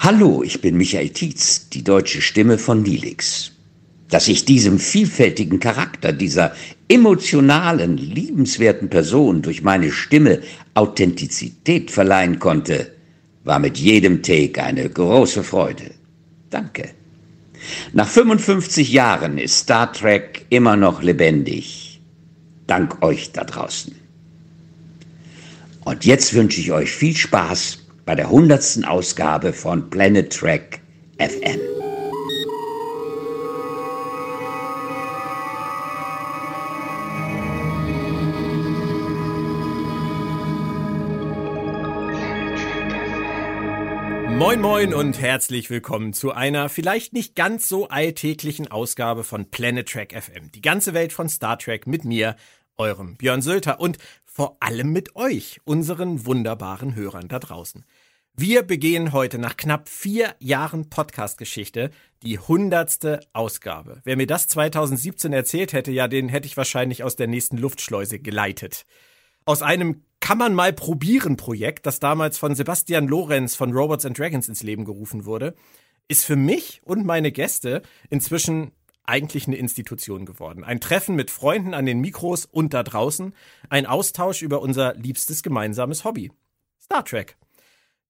Hallo, ich bin Michael Tietz, die deutsche Stimme von Nilix. Dass ich diesem vielfältigen Charakter, dieser emotionalen, liebenswerten Person durch meine Stimme Authentizität verleihen konnte, war mit jedem Take eine große Freude. Danke. Nach 55 Jahren ist Star Trek immer noch lebendig. Dank euch da draußen. Und jetzt wünsche ich euch viel Spaß bei der hundertsten Ausgabe von Planet Trek FM. Moin moin und herzlich willkommen zu einer vielleicht nicht ganz so alltäglichen Ausgabe von Planet Trek FM. Die ganze Welt von Star Trek mit mir, eurem Björn Sölter und vor allem mit euch, unseren wunderbaren Hörern da draußen. Wir begehen heute nach knapp vier Jahren Podcast-Geschichte die hundertste Ausgabe. Wer mir das 2017 erzählt hätte, ja, den hätte ich wahrscheinlich aus der nächsten Luftschleuse geleitet. Aus einem kann man mal probieren Projekt, das damals von Sebastian Lorenz von Robots and Dragons ins Leben gerufen wurde, ist für mich und meine Gäste inzwischen eigentlich eine Institution geworden. Ein Treffen mit Freunden an den Mikros und da draußen, ein Austausch über unser liebstes gemeinsames Hobby. Star Trek.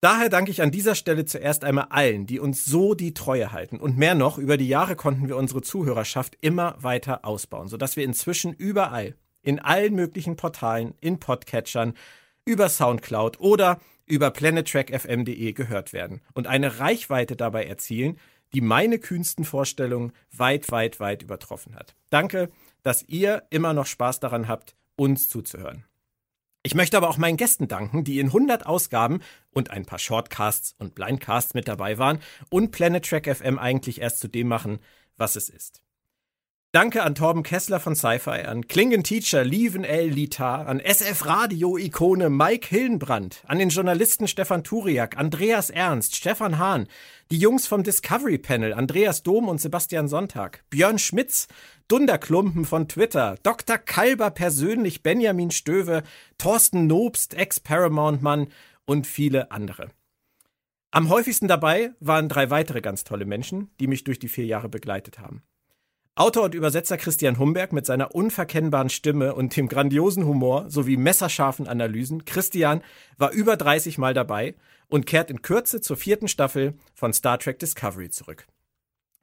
Daher danke ich an dieser Stelle zuerst einmal allen, die uns so die Treue halten. Und mehr noch, über die Jahre konnten wir unsere Zuhörerschaft immer weiter ausbauen, sodass wir inzwischen überall, in allen möglichen Portalen, in Podcatchern, über Soundcloud oder über planettrackfm.de gehört werden und eine Reichweite dabei erzielen, die meine kühnsten Vorstellungen weit, weit, weit übertroffen hat. Danke, dass ihr immer noch Spaß daran habt, uns zuzuhören. Ich möchte aber auch meinen Gästen danken, die in 100 Ausgaben und ein paar Shortcasts und Blindcasts mit dabei waren und Planet Track FM eigentlich erst zu dem machen, was es ist. Danke an Torben Kessler von Sci-Fi, an Klingen Teacher Lieven L. Litar, an SF Radio Ikone Mike Hillenbrand, an den Journalisten Stefan Turiak, Andreas Ernst, Stefan Hahn, die Jungs vom Discovery Panel, Andreas Dom und Sebastian Sonntag, Björn Schmitz, Dunderklumpen von Twitter, Dr. Kalber persönlich, Benjamin Stöwe, Thorsten Nobst, Ex-Paramount-Mann und viele andere. Am häufigsten dabei waren drei weitere ganz tolle Menschen, die mich durch die vier Jahre begleitet haben. Autor und Übersetzer Christian Humberg mit seiner unverkennbaren Stimme und dem grandiosen Humor sowie messerscharfen Analysen. Christian war über 30 Mal dabei und kehrt in Kürze zur vierten Staffel von Star Trek Discovery zurück.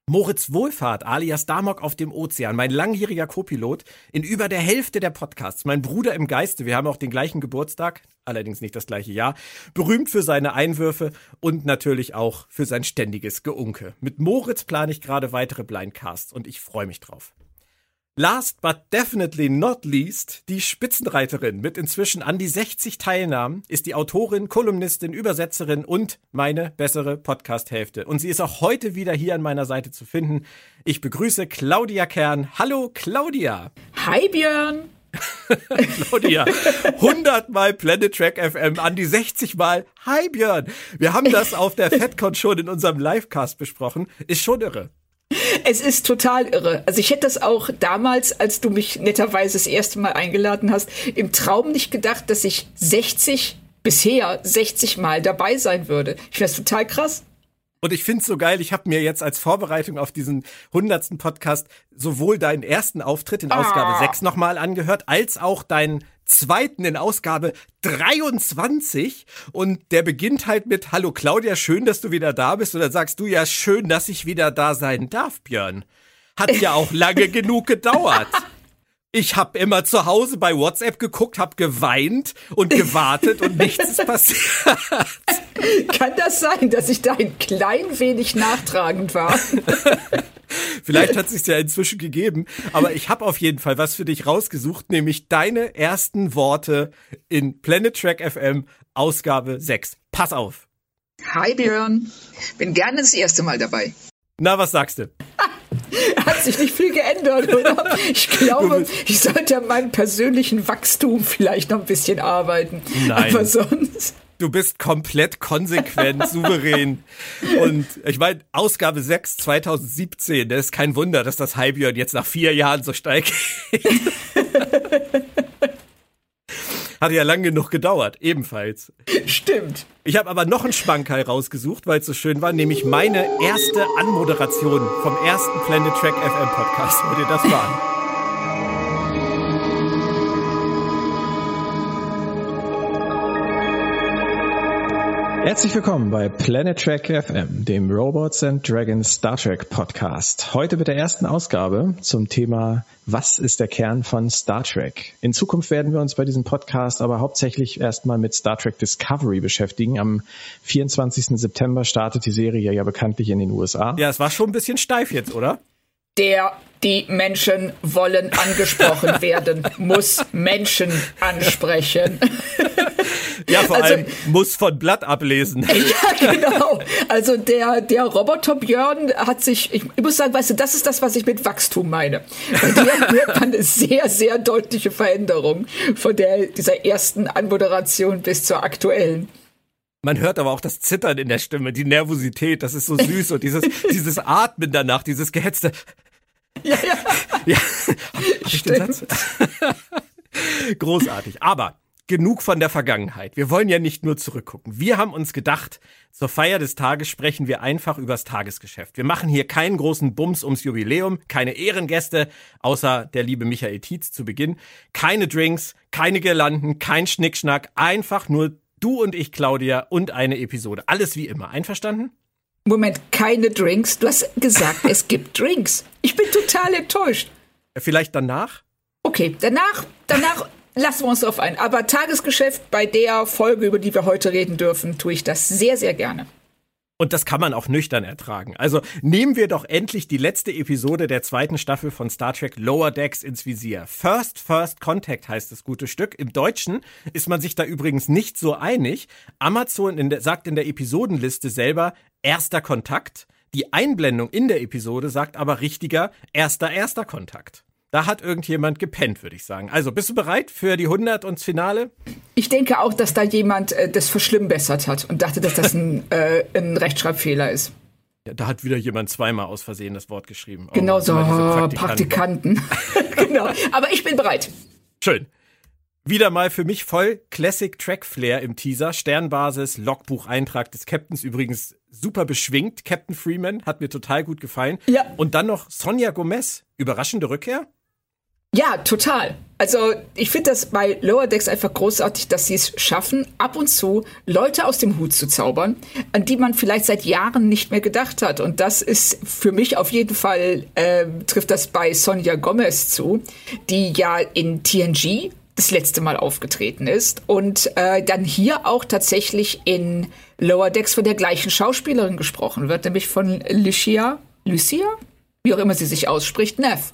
Moritz Wohlfahrt alias Damok auf dem Ozean, mein langjähriger Copilot in über der Hälfte der Podcasts, mein Bruder im Geiste, wir haben auch den gleichen Geburtstag, allerdings nicht das gleiche Jahr, berühmt für seine Einwürfe und natürlich auch für sein ständiges Geunke. Mit Moritz plane ich gerade weitere Blindcasts und ich freue mich drauf. Last but definitely not least, die Spitzenreiterin mit inzwischen an die 60 Teilnahmen ist die Autorin, Kolumnistin, Übersetzerin und meine bessere Podcast-Hälfte. Und sie ist auch heute wieder hier an meiner Seite zu finden. Ich begrüße Claudia Kern. Hallo Claudia. Hi Björn. Claudia, 100 Mal Planet Track FM, an die 60 Mal Hi Björn. Wir haben das auf der FedCon schon in unserem Livecast besprochen. Ist schon irre. Es ist total irre. Also ich hätte das auch damals, als du mich netterweise das erste Mal eingeladen hast, im Traum nicht gedacht, dass ich 60, bisher 60 Mal dabei sein würde. Ich finde das total krass. Und ich finde es so geil, ich habe mir jetzt als Vorbereitung auf diesen hundertsten Podcast sowohl deinen ersten Auftritt in Ausgabe ah. 6 nochmal angehört, als auch deinen zweiten in Ausgabe 23 und der beginnt halt mit Hallo Claudia, schön, dass du wieder da bist und dann sagst du ja schön, dass ich wieder da sein darf, Björn. Hat ja auch lange genug gedauert. Ich habe immer zu Hause bei WhatsApp geguckt, habe geweint und gewartet und nichts ist passiert. Kann das sein, dass ich da ein klein wenig nachtragend war? Vielleicht hat es sich ja inzwischen gegeben, aber ich habe auf jeden Fall was für dich rausgesucht, nämlich deine ersten Worte in Planet Track FM Ausgabe 6. Pass auf. Hi Björn, bin gerne das erste Mal dabei. Na, was sagst du? Hat sich nicht viel geändert, oder? Ich glaube, ich sollte an meinem persönlichen Wachstum vielleicht noch ein bisschen arbeiten. Nein. Aber sonst. Du bist komplett konsequent, souverän. Und ich meine, Ausgabe 6 2017, das ist kein Wunder, dass das Halbjörn jetzt nach vier Jahren so steil geht. Hat ja lang genug gedauert, ebenfalls. Stimmt. Ich habe aber noch einen Schmankerl rausgesucht, weil es so schön war, nämlich meine erste Anmoderation vom ersten Planet Track FM Podcast. Hört ihr das mal an? Herzlich willkommen bei Planet Trek FM, dem Robots and Dragons Star Trek Podcast. Heute mit der ersten Ausgabe zum Thema Was ist der Kern von Star Trek? In Zukunft werden wir uns bei diesem Podcast aber hauptsächlich erstmal mit Star Trek Discovery beschäftigen. Am 24. September startet die Serie ja bekanntlich in den USA. Ja, es war schon ein bisschen steif jetzt, oder? Der, die Menschen wollen angesprochen werden, muss Menschen ansprechen. Ja, vor also, allem muss von Blatt ablesen. Ja, genau. Also der, der Roboter Björn hat sich, ich, muss sagen, weißt du, das ist das, was ich mit Wachstum meine. Bei dir hört man eine sehr, sehr deutliche Veränderung von der, dieser ersten Anmoderation bis zur aktuellen. Man hört aber auch das Zittern in der Stimme, die Nervosität, das ist so süß und dieses, dieses Atmen danach, dieses gehetzte. Ja, ja. ja. Ich den Satz? Großartig. Aber genug von der Vergangenheit. Wir wollen ja nicht nur zurückgucken. Wir haben uns gedacht, zur Feier des Tages sprechen wir einfach übers Tagesgeschäft. Wir machen hier keinen großen Bums ums Jubiläum, keine Ehrengäste, außer der liebe Michael Tietz zu Beginn, keine Drinks, keine Girlanden, kein Schnickschnack, einfach nur du und ich, Claudia, und eine Episode. Alles wie immer. Einverstanden? Moment, keine Drinks? Du hast gesagt, es gibt Drinks. Ich bin total enttäuscht. Vielleicht danach? Okay, danach, danach lassen wir uns darauf ein. Aber Tagesgeschäft bei der Folge, über die wir heute reden dürfen, tue ich das sehr, sehr gerne. Und das kann man auch nüchtern ertragen. Also nehmen wir doch endlich die letzte Episode der zweiten Staffel von Star Trek Lower Decks ins Visier. First First Contact heißt das gute Stück. Im Deutschen ist man sich da übrigens nicht so einig. Amazon in der, sagt in der Episodenliste selber erster Kontakt. Die Einblendung in der Episode sagt aber richtiger erster erster Kontakt. Da hat irgendjemand gepennt, würde ich sagen. Also, bist du bereit für die 100 und das Finale? Ich denke auch, dass da jemand äh, das verschlimmbessert hat und dachte, dass das ein, äh, ein Rechtschreibfehler ist. Ja, da hat wieder jemand zweimal aus Versehen das Wort geschrieben. Oh, genau so, Praktikanten. Praktikanten. genau. Aber ich bin bereit. Schön. Wieder mal für mich voll Classic Track Flair im Teaser. Sternbasis, Logbucheintrag des Captains übrigens super beschwingt. Captain Freeman hat mir total gut gefallen. Ja. Und dann noch Sonja Gomez. Überraschende Rückkehr? Ja, total. Also ich finde das bei Lower Decks einfach großartig, dass sie es schaffen, ab und zu Leute aus dem Hut zu zaubern, an die man vielleicht seit Jahren nicht mehr gedacht hat. Und das ist für mich auf jeden Fall, äh, trifft das bei Sonja Gomez zu, die ja in TNG das letzte Mal aufgetreten ist und äh, dann hier auch tatsächlich in Lower Decks von der gleichen Schauspielerin gesprochen wird, nämlich von Lucia, Lucia? Wie auch immer sie sich ausspricht, Neff.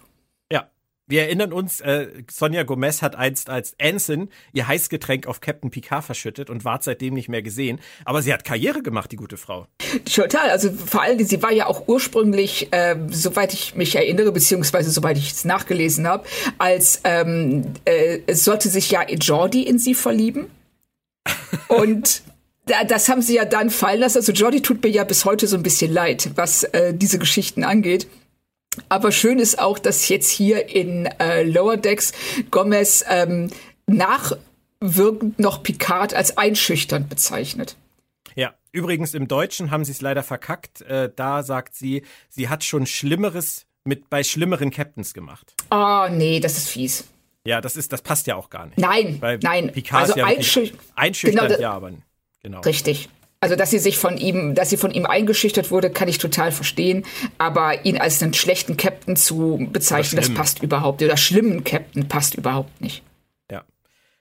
Wir erinnern uns, äh, Sonja Gomez hat einst als Anson ihr Heißgetränk auf Captain Picard verschüttet und ward seitdem nicht mehr gesehen. Aber sie hat Karriere gemacht, die gute Frau. Total. Also vor allem, sie war ja auch ursprünglich, äh, soweit ich mich erinnere, beziehungsweise soweit ich es nachgelesen habe, als ähm, äh, es sollte sich ja Jordi in sie verlieben. und das haben sie ja dann fallen lassen. Also Jordi tut mir ja bis heute so ein bisschen leid, was äh, diese Geschichten angeht. Aber schön ist auch, dass jetzt hier in äh, Lower Decks Gomez ähm, nachwirkend noch Picard als einschüchternd bezeichnet. Ja, übrigens im Deutschen haben sie es leider verkackt. Äh, da sagt sie, sie hat schon Schlimmeres mit bei schlimmeren Captains gemacht. Oh, nee, das ist fies. Ja, das ist, das passt ja auch gar nicht. Nein, Weil nein. Picard also ja einschüch einschüchternd, genau, ja, aber genau. Richtig. Also, dass sie sich von ihm, dass sie von ihm eingeschüchtert wurde, kann ich total verstehen. Aber ihn als einen schlechten Captain zu bezeichnen, das passt überhaupt. Oder schlimmen Captain passt überhaupt nicht. Ja.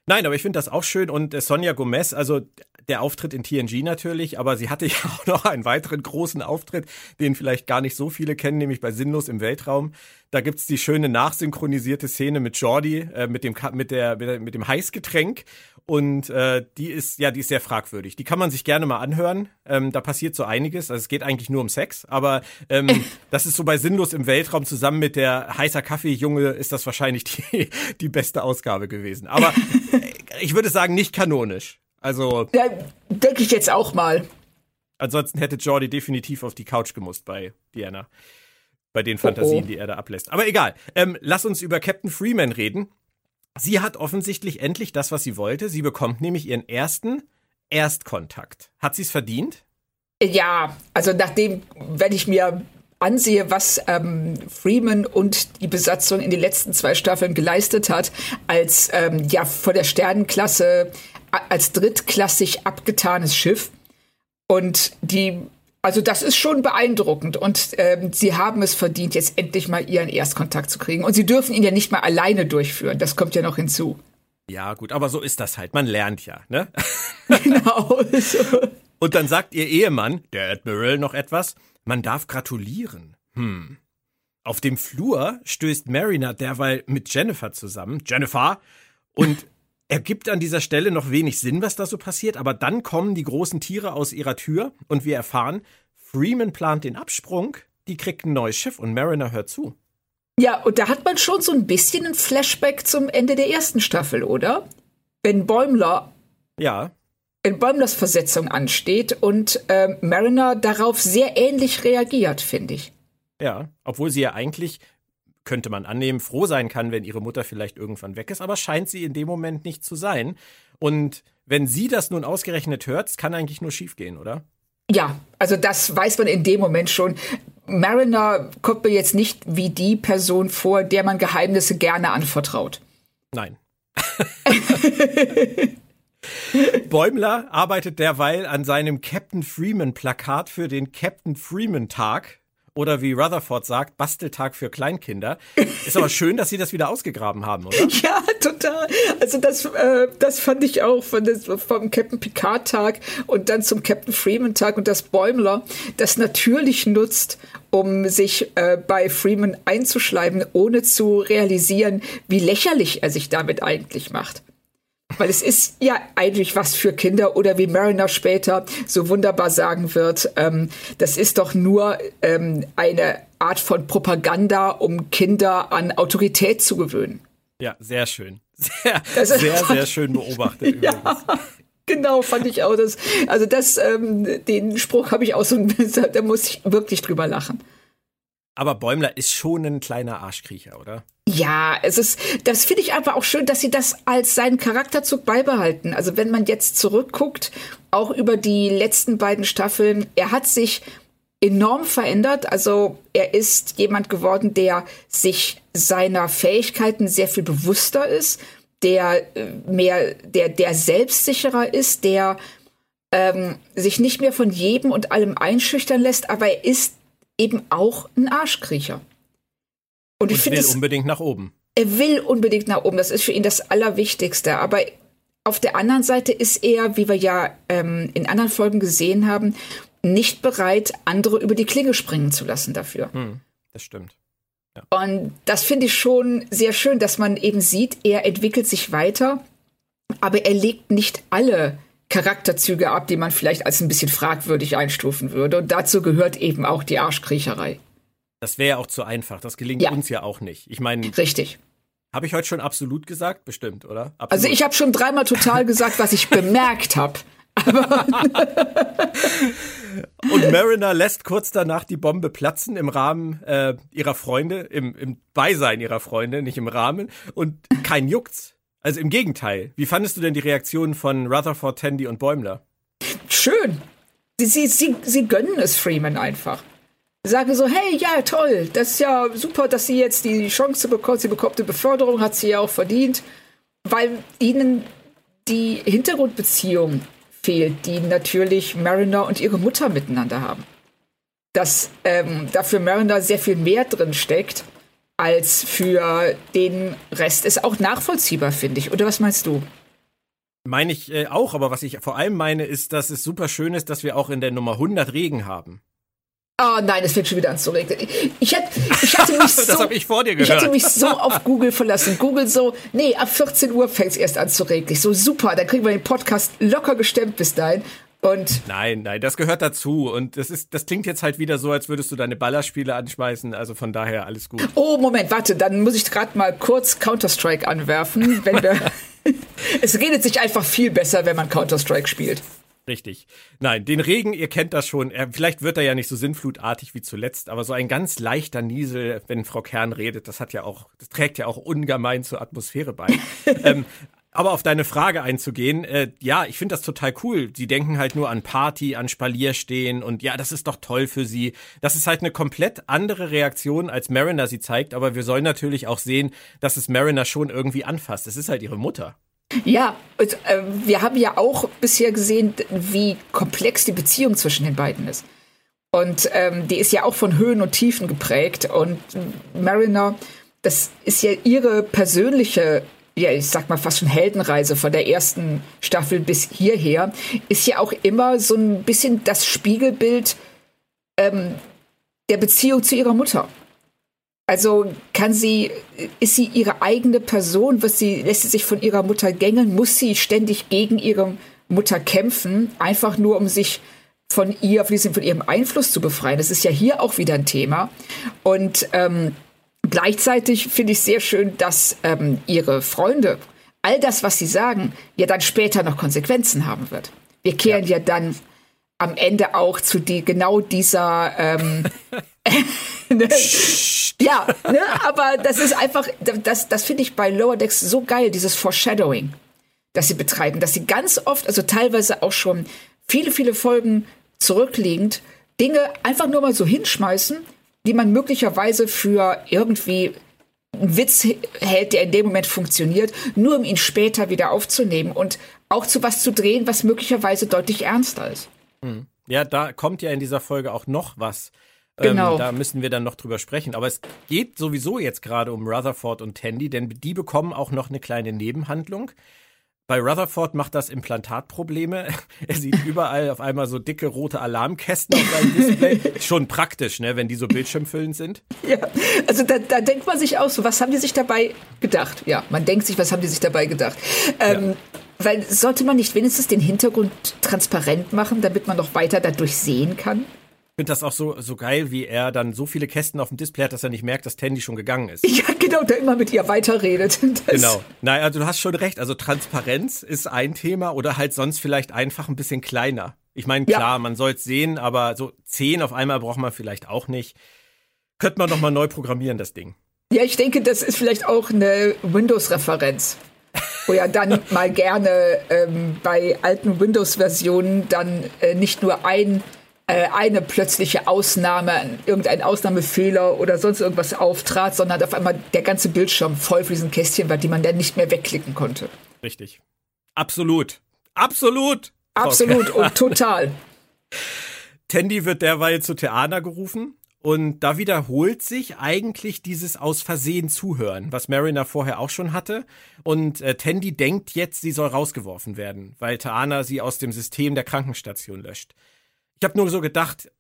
Nein, aber ich finde das auch schön. Und äh, Sonja Gomez, also der Auftritt in TNG natürlich, aber sie hatte ja auch noch einen weiteren großen Auftritt, den vielleicht gar nicht so viele kennen, nämlich bei Sinnlos im Weltraum. Da gibt's die schöne nachsynchronisierte Szene mit Jordi, äh, mit, dem, mit, der, mit, dem Heißgetränk. Und äh, die ist, ja, die ist sehr fragwürdig. Die kann man sich gerne mal anhören. Ähm, da passiert so einiges. Also es geht eigentlich nur um Sex, aber ähm, das ist so bei Sinnlos im Weltraum zusammen mit der heißer Kaffeejunge ist das wahrscheinlich die, die beste Ausgabe gewesen. Aber äh, ich würde sagen, nicht kanonisch. Also. Ja, denke ich jetzt auch mal. Ansonsten hätte Jordi definitiv auf die Couch gemusst bei Diana bei den Fantasien, oh oh. die er da ablässt. Aber egal. Ähm, lass uns über Captain Freeman reden. Sie hat offensichtlich endlich das, was sie wollte. Sie bekommt nämlich ihren ersten Erstkontakt. Hat sie es verdient? Ja, also nachdem, wenn ich mir ansehe, was ähm, Freeman und die Besatzung in den letzten zwei Staffeln geleistet hat, als ähm, ja vor der Sternenklasse als drittklassig abgetanes Schiff und die also das ist schon beeindruckend und ähm, sie haben es verdient, jetzt endlich mal ihren Erstkontakt zu kriegen. Und sie dürfen ihn ja nicht mal alleine durchführen. Das kommt ja noch hinzu. Ja, gut, aber so ist das halt. Man lernt ja, ne? Genau. So. Und dann sagt ihr Ehemann, der Admiral, noch etwas. Man darf gratulieren. Hm. Auf dem Flur stößt Mariner derweil mit Jennifer zusammen. Jennifer! Und ergibt an dieser Stelle noch wenig Sinn, was da so passiert, aber dann kommen die großen Tiere aus ihrer Tür und wir erfahren, Freeman plant den Absprung, die kriegt ein neues Schiff und Mariner hört zu. Ja, und da hat man schon so ein bisschen ein Flashback zum Ende der ersten Staffel, oder? Wenn Bäumler Ja, in Bäumlers Versetzung ansteht und äh, Mariner darauf sehr ähnlich reagiert, finde ich. ja, obwohl sie ja eigentlich könnte man annehmen, froh sein kann, wenn ihre Mutter vielleicht irgendwann weg ist, aber scheint sie in dem Moment nicht zu sein. Und wenn sie das nun ausgerechnet hört, es kann eigentlich nur schiefgehen, oder? Ja, also das weiß man in dem Moment schon. Mariner kommt mir jetzt nicht wie die Person vor, der man Geheimnisse gerne anvertraut. Nein. Bäumler arbeitet derweil an seinem Captain Freeman Plakat für den Captain Freeman Tag. Oder wie Rutherford sagt, Basteltag für Kleinkinder. Ist aber schön, dass sie das wieder ausgegraben haben, oder? Ja, total. Also das, äh, das fand ich auch von des, vom Captain Picard Tag und dann zum Captain Freeman Tag und das Bäumler das natürlich nutzt, um sich äh, bei Freeman einzuschleimen, ohne zu realisieren, wie lächerlich er sich damit eigentlich macht. Weil es ist ja eigentlich was für Kinder oder wie Mariner später so wunderbar sagen wird, ähm, das ist doch nur ähm, eine Art von Propaganda, um Kinder an Autorität zu gewöhnen. Ja, sehr schön. Sehr, sehr, sehr schön beobachtet übrigens. Ja, genau, fand ich auch. Das, also das, ähm, den Spruch habe ich auch so, da muss ich wirklich drüber lachen. Aber Bäumler ist schon ein kleiner Arschkriecher, oder? Ja, es ist, das finde ich aber auch schön, dass sie das als seinen Charakterzug beibehalten. Also wenn man jetzt zurückguckt, auch über die letzten beiden Staffeln, er hat sich enorm verändert. Also er ist jemand geworden, der sich seiner Fähigkeiten sehr viel bewusster ist, der äh, mehr, der, der selbstsicherer ist, der ähm, sich nicht mehr von jedem und allem einschüchtern lässt, aber er ist eben auch ein Arschkriecher. Und ich Und finde will es unbedingt nach oben. er will unbedingt nach oben. Das ist für ihn das Allerwichtigste. Aber auf der anderen Seite ist er, wie wir ja ähm, in anderen Folgen gesehen haben, nicht bereit, andere über die Klinge springen zu lassen dafür. Hm, das stimmt. Und das finde ich schon sehr schön, dass man eben sieht, er entwickelt sich weiter, aber er legt nicht alle Charakterzüge ab, die man vielleicht als ein bisschen fragwürdig einstufen würde. Und dazu gehört eben auch die Arschkriecherei. Das wäre ja auch zu einfach. Das gelingt Ja. uns ja auch nicht. Ich meine, Richtig. habe ich heute schon absolut gesagt? Bestimmt, oder? Absolut. Also ich habe schon dreimal total gesagt, was ich bemerkt habe. Und Mariner lässt kurz danach die Bombe platzen im Rahmen äh, ihrer Freunde, im, im Beisein ihrer Freunde, nicht im Rahmen. Und kein Juckt's. Also im Gegenteil. Wie fandest du denn die Reaktionen von Rutherford, Tandy und Bäumler? Schön. Sie, sie, sie, sie gönnen es Freeman einfach. Sie sagen so, hey, ja, toll, das ist ja super, dass sie jetzt die Chance bekommt. Sie bekommt eine Beförderung, hat sie ja auch verdient, weil ihnen die Hintergrundbeziehung fehlt, die natürlich Mariner und ihre Mutter miteinander haben. Dass ähm, dafür Mariner sehr viel mehr drin steckt als für den Rest ist auch nachvollziehbar, finde ich. Oder was meinst du? Meine ich äh, auch, aber was ich vor allem meine, ist, dass es super schön ist, dass wir auch in der Nummer 100 Regen haben. Ah, nein, es fängt schon wieder an zu regnen. Ich, hätte, ich hatte mich so, Das ich vor dir ich hätte gehört. mich so auf Google verlassen. Google so, nee, ab 14 Uhr fängt es erst an zu regnen. Ich so, super, dann kriegen wir den Podcast locker gestemmt bis dahin. Und Nein, nein, das gehört dazu. Und das ist, das klingt jetzt halt wieder so, als würdest du deine Ballerspiele anschmeißen. Also von daher alles gut. Oh, Moment, warte, dann muss ich gerade mal kurz Counter-Strike anwerfen. Wenn wir es redet sich einfach viel besser, wenn man Counter-Strike spielt. Richtig. Nein, den Regen, ihr kennt das schon. Er, vielleicht wird er ja nicht so sinnflutartig wie zuletzt, aber so ein ganz leichter Niesel, wenn Frau Kern redet, das hat ja auch, das trägt ja auch ungemein zur Atmosphäre bei. ähm, aber auf deine Frage einzugehen, äh, ja, ich finde das total cool. Sie denken halt nur an Party, an Spalierstehen und ja, das ist doch toll für sie. Das ist halt eine komplett andere Reaktion, als Mariner sie zeigt, aber wir sollen natürlich auch sehen, dass es Mariner schon irgendwie anfasst. Es ist halt ihre Mutter. Ja, und, äh, wir haben ja auch bisher gesehen, wie komplex die Beziehung zwischen den beiden ist. Und ähm, die ist ja auch von Höhen und Tiefen geprägt. Und Mariner, das ist ja ihre persönliche ja, ich sag mal fast schon Heldenreise von der ersten Staffel bis hierher, ist ja auch immer so ein bisschen das Spiegelbild ähm, der Beziehung zu ihrer Mutter. Also kann sie, ist sie ihre eigene Person, was sie, lässt sie sich von ihrer Mutter gängeln, muss sie ständig gegen ihre Mutter kämpfen, einfach nur um sich von ihr, von ihrem Einfluss zu befreien. Das ist ja hier auch wieder ein Thema. Und ähm, Gleichzeitig finde ich sehr schön, dass ähm, ihre Freunde all das, was sie sagen, ja dann später noch Konsequenzen haben wird. Wir kehren ja, ja dann am Ende auch zu die, genau dieser ähm, ne? ja, ne? aber das ist einfach, das, das finde ich bei Lower Decks so geil, dieses Foreshadowing, das sie betreiben, dass sie ganz oft, also teilweise auch schon viele, viele Folgen zurückliegend, Dinge einfach nur mal so hinschmeißen die man möglicherweise für irgendwie einen Witz hält, der in dem Moment funktioniert, nur um ihn später wieder aufzunehmen und auch zu was zu drehen, was möglicherweise deutlich ernster ist. Hm. Ja, da kommt ja in dieser Folge auch noch was. Ähm, genau. Ähm, da müssen wir dann noch drüber sprechen. Aber es geht sowieso jetzt gerade um Rutherford und Tandy, denn die bekommen auch noch eine kleine Nebenhandlung. Bei Rutherford macht das Implantat Probleme. Er sieht überall auf einmal so dicke rote Alarmkästen auf seinem Display. Schon praktisch, ne, wenn die so bildschirmfüllend sind. Ja, also da, da denkt man sich auch so, was haben die sich dabei gedacht? Ja, man denkt sich, was haben die sich dabei gedacht? Ähm, ja. Weil sollte man nicht wenigstens den Hintergrund transparent machen, damit man noch weiter dadurch sehen kann? Finde das auch so, so geil, wie er dann so viele Kästen auf dem Display hat, dass er nicht merkt, dass Tandy schon gegangen ist. Ja, genau, der immer mit ihr weiterredet. Genau. Nein, also du hast schon recht. Also Transparenz ist ein Thema oder halt sonst vielleicht einfach ein bisschen kleiner. Ich meine, klar, ja. man soll es sehen, aber so zehn auf einmal braucht man vielleicht auch nicht. Könnte man noch mal neu programmieren, das Ding. Ja, ich denke, das ist vielleicht auch eine Windows-Referenz wo ja dann mal gerne ähm, bei alten Windows-Versionen dann äh, nicht nur ein eine plötzliche Ausnahme, irgendein Ausnahmefehler oder sonst irgendwas auftrat, sondern auf einmal der ganze Bildschirm voll von diesen Kästchen war, die man dann nicht mehr wegklicken konnte. Richtig. Absolut. Absolut. Absolut und total. Tandy wird derweil zu Theana gerufen. Und da wiederholt sich eigentlich dieses aus Versehen Zuhören, was Mariner vorher auch schon hatte. Und äh, Tandy denkt jetzt, sie soll rausgeworfen werden, weil Taana sie aus dem System der Krankenstation löscht. Ich habe nur so gedacht,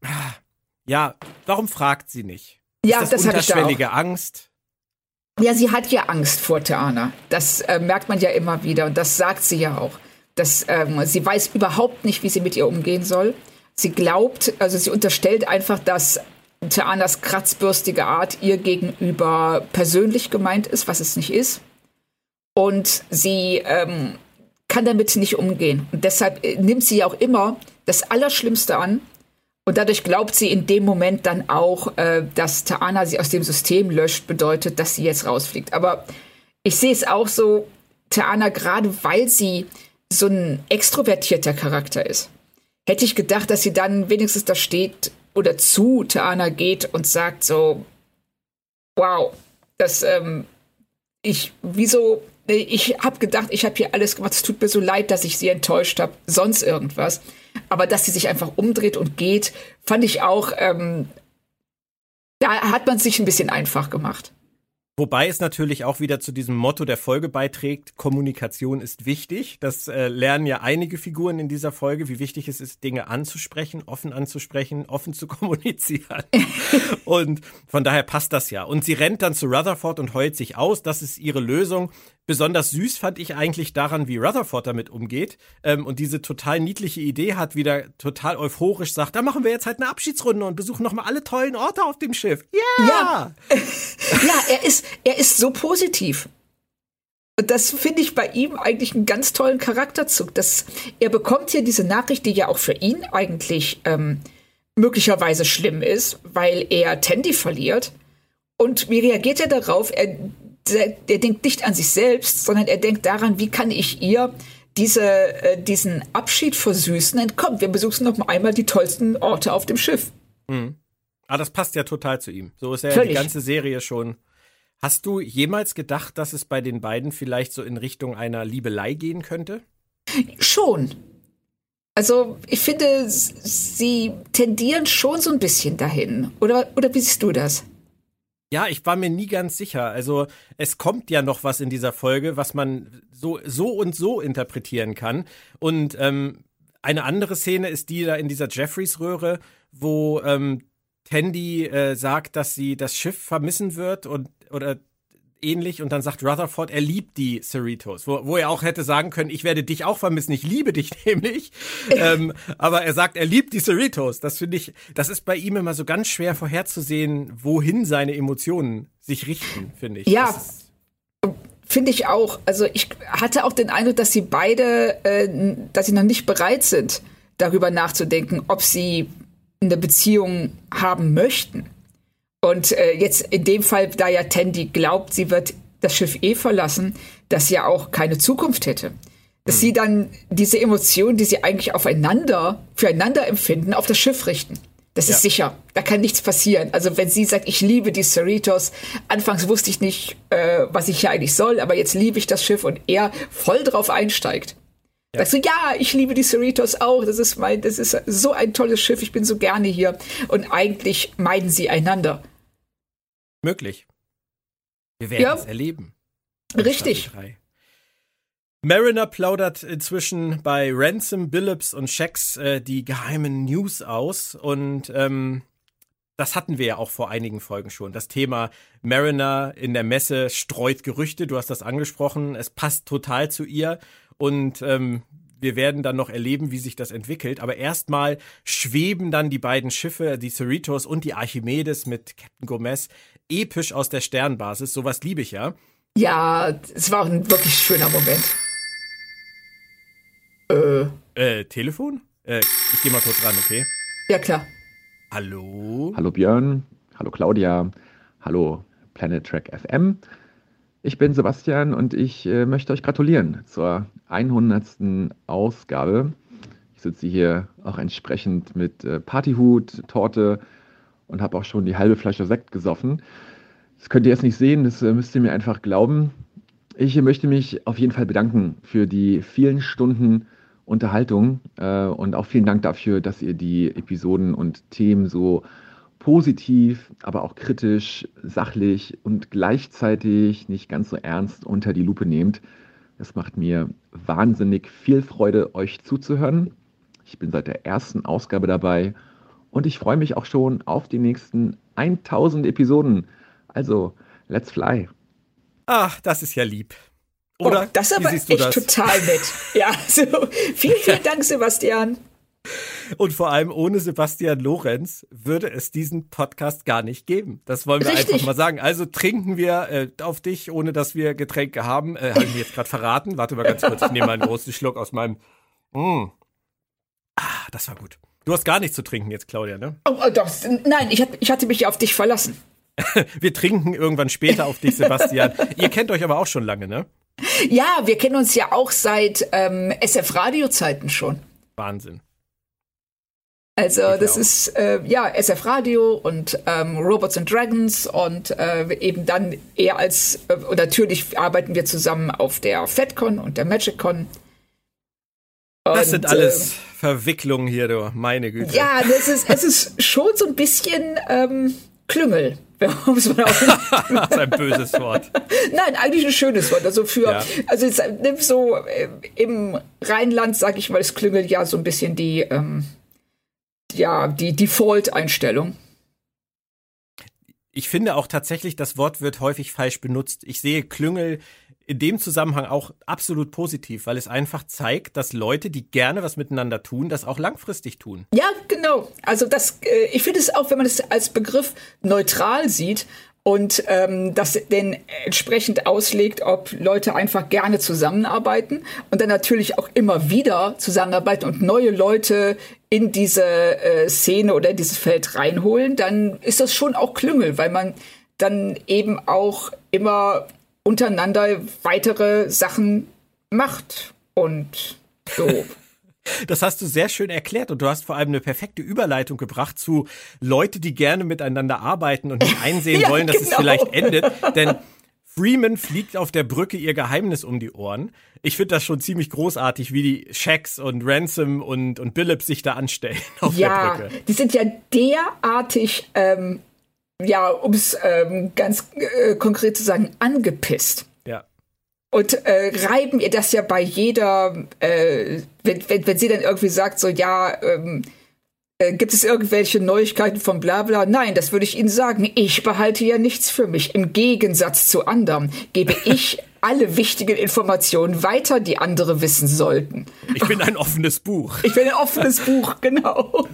ja, warum fragt sie nicht? Ja, Ist das, das unterschwellige da Angst. Ja, sie hat ja Angst vor Theana. Das äh, merkt man ja immer wieder und das sagt sie ja auch. Dass, ähm, sie weiß überhaupt nicht, wie sie mit ihr umgehen soll. Sie glaubt, also sie unterstellt einfach, dass Theanas kratzbürstige Art ihr gegenüber persönlich gemeint ist, was es nicht ist. Und sie ähm, kann damit nicht umgehen. Und deshalb äh, nimmt sie ja auch immer das Allerschlimmste an. Und dadurch glaubt sie in dem Moment dann auch, äh, dass Taana sie aus dem System löscht, bedeutet, dass sie jetzt rausfliegt. Aber ich sehe es auch so, Taana, gerade weil sie so ein extrovertierter Charakter ist, hätte ich gedacht, dass sie dann wenigstens da steht oder zu Taana geht und sagt so, wow, das, ähm, ich, wieso ich habe gedacht, ich habe hier alles gemacht, es tut mir so leid, dass ich sie enttäuscht habe, sonst irgendwas. Aber dass sie sich einfach umdreht und geht, fand ich auch, ähm, da hat man sich ein bisschen einfach gemacht. Wobei es natürlich auch wieder zu diesem Motto der Folge beiträgt, Kommunikation ist wichtig. Das äh, lernen ja einige Figuren in dieser Folge, wie wichtig es ist, Dinge anzusprechen, offen anzusprechen, offen zu kommunizieren. und von daher passt das ja. Und sie rennt dann zu Rutherford und heult sich aus. Das ist ihre Lösung. Besonders süß fand ich eigentlich daran, wie Rutherford damit umgeht ähm, und diese total niedliche Idee hat, wieder total euphorisch sagt, da machen wir jetzt halt eine Abschiedsrunde und besuchen nochmal alle tollen Orte auf dem Schiff. Yeah! Ja! ja, er ist, er ist so positiv. Und das finde ich bei ihm eigentlich einen ganz tollen Charakterzug. Dass er bekommt hier diese Nachricht, die ja auch für ihn eigentlich ähm, möglicherweise schlimm ist, weil er Tandy verliert. Und wie reagiert er darauf? Er, der, denkt nicht an sich selbst, sondern er denkt daran, wie kann ich ihr diese, äh, diesen Abschied versüßen? Und komm, wir besuchen noch mal einmal die tollsten Orte auf dem Schiff. Mhm. Ah, das passt ja total zu ihm. So ist er ja die ganze Serie schon. Hast du jemals gedacht, dass es bei den beiden vielleicht so in Richtung einer Liebelei gehen könnte? Schon. Also, ich finde, sie tendieren schon so ein bisschen dahin. Oder, oder wie siehst du das? Ja, ich war mir nie ganz sicher. Also es kommt ja noch was in dieser Folge, was man so, so und so interpretieren kann. Und ähm, eine andere Szene ist die da in dieser Jeffreys-Röhre, wo ähm, Tandy äh, sagt, dass sie das Schiff vermissen wird und oder ähnlich und dann sagt Rutherford, er liebt die Cerritos, wo, wo er auch hätte sagen können, ich werde dich auch vermissen, ich liebe dich nämlich. ähm, aber er sagt, er liebt die Cerritos. Das finde ich, das ist bei ihm immer so ganz schwer vorherzusehen, wohin seine Emotionen sich richten, finde ich. Ja. Finde ich auch. Also ich hatte auch den Eindruck, dass sie beide, äh, dass sie noch nicht bereit sind, darüber nachzudenken, ob sie eine Beziehung haben möchten. Und äh, jetzt in dem Fall, da ja Tandy glaubt, sie wird das Schiff eh verlassen, dass sie ja auch keine Zukunft hätte. Dass hm. sie dann diese Emotionen, die sie eigentlich aufeinander, füreinander empfinden, auf das Schiff richten. Das ja. ist sicher. Da kann nichts passieren. Also wenn sie sagt, ich liebe die Cerritos, anfangs wusste ich nicht, äh, was ich hier eigentlich soll, aber jetzt liebe ich das Schiff und er voll drauf einsteigt. Ja. Sagst du, ja, ich liebe die Cerritos auch. Das ist mein, das ist so ein tolles Schiff. Ich bin so gerne hier. Und eigentlich meiden sie einander. Möglich. Wir werden ja. es erleben. Richtig. Mariner plaudert inzwischen bei Ransom, Billups und Shax äh, die geheimen News aus und ähm, das hatten wir ja auch vor einigen Folgen schon. Das Thema Mariner in der Messe streut Gerüchte. Du hast das angesprochen. Es passt total zu ihr und ähm, wir werden dann noch erleben, wie sich das entwickelt. Aber erstmal schweben dann die beiden Schiffe, die Cerritos und die Archimedes mit Captain Gomez, episch aus der Sternbasis. Sowas liebe ich ja. Ja, es war auch ein wirklich schöner Moment. Äh. Äh, Telefon? Äh, ich geh mal kurz ran, okay? Ja, klar. Hallo? Hallo Björn. Hallo Claudia. Hallo Planet Track FM. Ich bin Sebastian und ich äh, möchte euch gratulieren zur 100. Ausgabe. Ich sitze hier auch entsprechend mit äh, Partyhut, Torte und habe auch schon die halbe Flasche Sekt gesoffen. Das könnt ihr jetzt nicht sehen, das äh, müsst ihr mir einfach glauben. Ich möchte mich auf jeden Fall bedanken für die vielen Stunden Unterhaltung äh, und auch vielen Dank dafür, dass ihr die Episoden und Themen so positiv, aber auch kritisch, sachlich und gleichzeitig nicht ganz so ernst unter die Lupe nehmt. Es macht mir wahnsinnig viel Freude, euch zuzuhören. Ich bin seit der ersten Ausgabe dabei und ich freue mich auch schon auf die nächsten 1000 Episoden. Also, let's fly. Ach, das ist ja lieb. Oder? Oh, das ist aber echt das? total nett. Ja, so. Vielen, vielen Dank, Sebastian. Und vor allem ohne Sebastian Lorenz würde es diesen Podcast gar nicht geben. Das wollen wir Richtig. einfach mal sagen. Also trinken wir äh, auf dich, ohne dass wir Getränke haben. Äh, Habe ich mir jetzt gerade verraten. Warte mal ganz kurz, ich nehme mal einen großen Schluck aus meinem. Mm. Ah, das war gut. Du hast gar nichts zu trinken jetzt, Claudia, ne? Oh, oh doch. Nein, ich, ich hatte mich auf dich verlassen. wir trinken irgendwann später auf dich, Sebastian. Ihr kennt euch aber auch schon lange, ne? Ja, wir kennen uns ja auch seit ähm, SF-Radio-Zeiten schon. Wahnsinn. Also das ist äh, ja SF Radio und ähm, Robots and Dragons und äh, eben dann eher als äh, und natürlich arbeiten wir zusammen auf der FedCon und der MagicCon. Und, das sind alles äh, Verwicklungen hier, du, meine Güte. Ja, das ist, es ist schon so ein bisschen ähm, Klüngel. das ist ein böses Wort. Nein, eigentlich ein schönes Wort. Also für, ja. also jetzt, so äh, im Rheinland, sage ich mal, ist Klüngel ja so ein bisschen die ähm, ja, die Default-Einstellung. Ich finde auch tatsächlich, das Wort wird häufig falsch benutzt. Ich sehe Klüngel in dem Zusammenhang auch absolut positiv, weil es einfach zeigt, dass Leute, die gerne was miteinander tun, das auch langfristig tun. Ja, genau. Also das, äh, ich finde es auch, wenn man es als Begriff neutral sieht, und ähm, das den entsprechend auslegt, ob Leute einfach gerne zusammenarbeiten und dann natürlich auch immer wieder zusammenarbeiten und neue Leute in diese äh, Szene oder in dieses Feld reinholen, dann ist das schon auch Klüngel, weil man dann eben auch immer untereinander weitere Sachen macht und so. Das hast du sehr schön erklärt und du hast vor allem eine perfekte Überleitung gebracht zu Leute, die gerne miteinander arbeiten und nicht einsehen ja, wollen, dass genau. es vielleicht endet. Denn Freeman fliegt auf der Brücke ihr Geheimnis um die Ohren. Ich finde das schon ziemlich großartig, wie die Shax und Ransom und, und Billups sich da anstellen auf ja, der Brücke. Die sind ja derartig, ähm, ja, um es ähm, ganz äh, konkret zu sagen, angepisst und äh, reiben ihr das ja bei jeder, äh, wenn, wenn, wenn sie dann irgendwie sagt, so ja, ähm, äh, gibt es irgendwelche Neuigkeiten von Blabla? Nein, das würde ich Ihnen sagen. Ich behalte ja nichts für mich. Im Gegensatz zu anderen gebe ich alle wichtigen Informationen weiter, die andere wissen sollten. Ich bin ein offenes Buch. Ich bin ein offenes Buch, genau.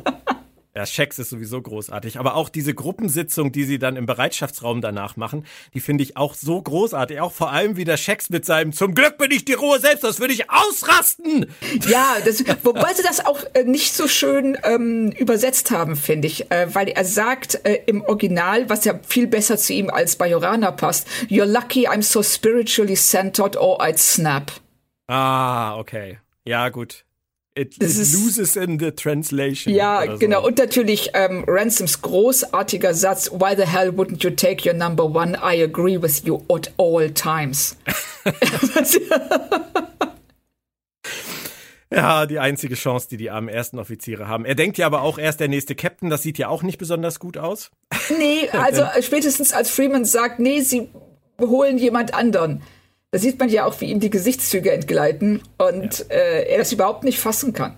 Ja, Schex ist sowieso großartig. Aber auch diese Gruppensitzung, die sie dann im Bereitschaftsraum danach machen, die finde ich auch so großartig. Auch vor allem wie der Schex mit seinem Zum Glück bin ich die Ruhe selbst, das würde ich ausrasten. Ja, das, wobei sie das auch äh, nicht so schön ähm, übersetzt haben, finde ich. Äh, weil er sagt äh, im Original, was ja viel besser zu ihm als bei Jorana passt, You're lucky I'm so spiritually centered or I'd snap. Ah, okay. Ja, gut. It, it loses in the translation. Ja, so. genau. Und natürlich ähm, Ransoms großartiger Satz: Why the hell wouldn't you take your number one? I agree with you at all times. ja, die einzige Chance, die die armen ersten Offiziere haben. Er denkt ja aber auch, er ist der nächste Captain. Das sieht ja auch nicht besonders gut aus. Nee, also spätestens als Freeman sagt, nee, sie holen jemand anderen da sieht man ja auch, wie ihm die Gesichtszüge entgleiten und ja. äh, er das überhaupt nicht fassen kann.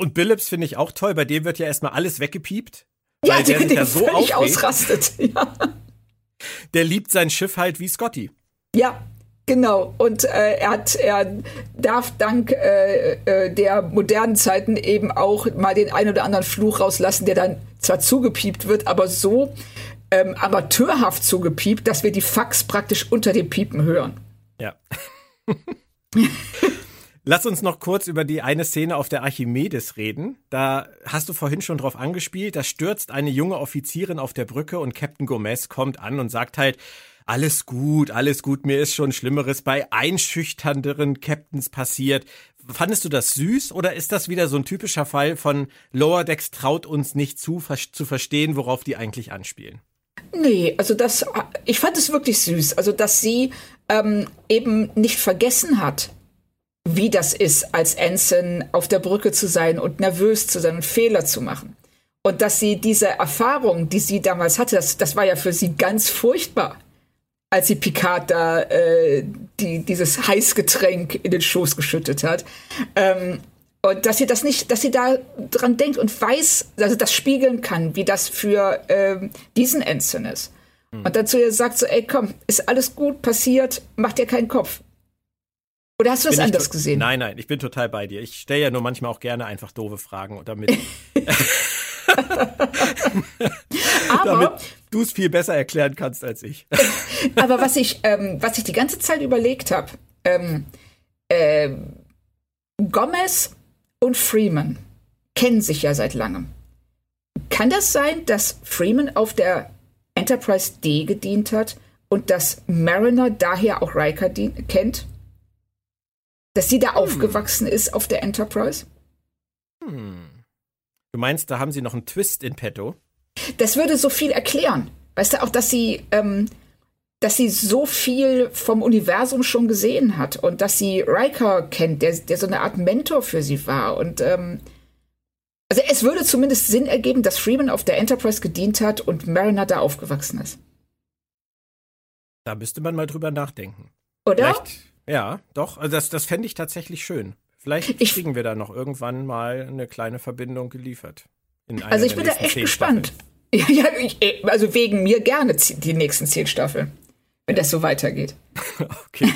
Und Billups finde ich auch toll, bei dem wird ja erstmal alles weggepiept. Ja, weil der, der ja so völlig ausrastet. Ja. Der liebt sein Schiff halt wie Scotty. Ja, Genau, und äh, er hat, er darf dank äh, äh, der modernen Zeiten eben auch mal den einen oder anderen Fluch rauslassen, der dann zwar zugepiept wird, aber so, ähm, amateurhaft zugepiept, dass wir die Fax praktisch unter dem Piepen hören. Ja. Lass uns noch kurz über die eine Szene auf der Archimedes reden. Da hast du vorhin schon drauf angespielt. Da stürzt eine junge Offizierin auf der Brücke und Captain Gomez kommt an und sagt halt, alles gut, alles gut, mir ist schon Schlimmeres bei einschüchternderen Captains passiert. Fandest du das süß oder ist das wieder so ein typischer Fall von Lower Decks traut uns nicht zu, zu verstehen, worauf die eigentlich anspielen? Nee, also das, ich fand es wirklich süß. Also, dass sie ähm, eben nicht vergessen hat, wie das ist, als Ensign auf der Brücke zu sein und nervös zu sein und Fehler zu machen. Und dass sie diese Erfahrung, die sie damals hatte, das, das war ja für sie ganz furchtbar, als sie Picard da äh, die, dieses Heißgetränk in den Schoß geschüttet hat. Ähm, und dass sie das nicht, dass sie da dran denkt und weiß, also das spiegeln kann, wie das für ähm, diesen Ensign ist. Mhm. Und dazu sagt so, ey, komm, ist alles gut passiert, mach dir keinen Kopf. Oder hast du das bin anders gesehen? Nein, nein, ich bin total bei dir. Ich stelle ja nur manchmal auch gerne einfach doofe Fragen und damit, damit du es viel besser erklären kannst als ich. aber was ich, ähm, was ich die ganze Zeit überlegt habe, ähm, äh, Gomez und Freeman kennen sich ja seit langem. Kann das sein, dass Freeman auf der Enterprise D gedient hat und dass Mariner daher auch Riker kennt? Dass sie da hm. aufgewachsen ist auf der Enterprise? Hm. Du meinst, da haben sie noch einen Twist in petto? Das würde so viel erklären. Weißt du, auch, dass sie ähm, dass sie so viel vom Universum schon gesehen hat und dass sie Riker kennt, der, der so eine Art Mentor für sie war. Und ähm, also es würde zumindest Sinn ergeben, dass Freeman auf der Enterprise gedient hat und Mariner da aufgewachsen ist. Da müsste man mal drüber nachdenken. Oder? Vielleicht, ja, doch. Also das, das fände ich tatsächlich schön. Vielleicht ich, kriegen wir da noch irgendwann mal eine kleine Verbindung geliefert. also ich bin da echt gespannt. Ja, ja ich, also wegen mir gerne die nächsten zehn Staffeln wenn das so weitergeht. okay.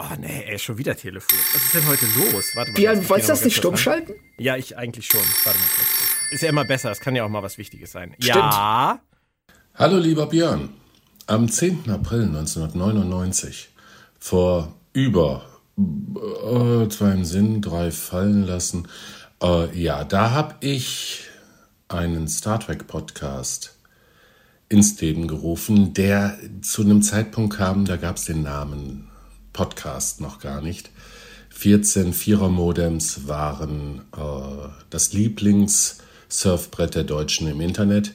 Oh nee, ey, schon wieder Telefon. Was ist denn heute los? Warte mal. Björn, wolltest du das nicht stumm schalten? Ja, ich eigentlich schon. Warte mal kurz. ist ja immer besser. Es kann ja auch mal was Wichtiges sein. Stimmt. Ja. Hallo lieber Björn. Am 10. April 1999, vor über äh, zwei im Sinn, drei fallen lassen, äh, ja, da habe ich einen Star Trek Podcast ins Leben gerufen, der zu einem Zeitpunkt kam, da gab es den Namen Podcast noch gar nicht. 14 Vierer-Modems waren äh, das Lieblings-Surfbrett der Deutschen im Internet.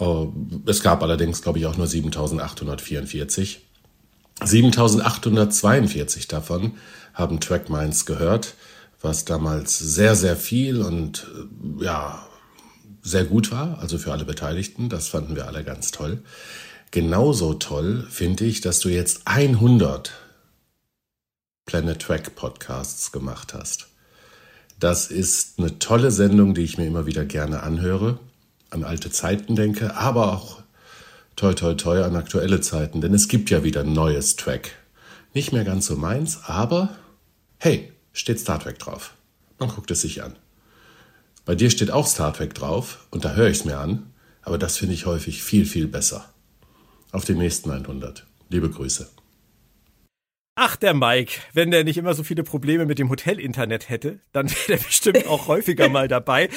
Äh, es gab allerdings, glaube ich, auch nur 7844. 7842 davon haben Trackminds gehört, was damals sehr, sehr viel und äh, ja, sehr gut war, also für alle Beteiligten. Das fanden wir alle ganz toll. Genauso toll finde ich, dass du jetzt 100 Planet Track Podcasts gemacht hast. Das ist eine tolle Sendung, die ich mir immer wieder gerne anhöre, an alte Zeiten denke, aber auch toi toi toi an aktuelle Zeiten, denn es gibt ja wieder ein neues Track. Nicht mehr ganz so meins, aber hey, steht Star Trek drauf. Man guckt es sich an. Bei dir steht auch Star Trek drauf und da höre ich es mir an, aber das finde ich häufig viel, viel besser. Auf den nächsten 100. Liebe Grüße. Ach, der Mike, wenn der nicht immer so viele Probleme mit dem Hotel-Internet hätte, dann wäre der bestimmt auch häufiger mal dabei.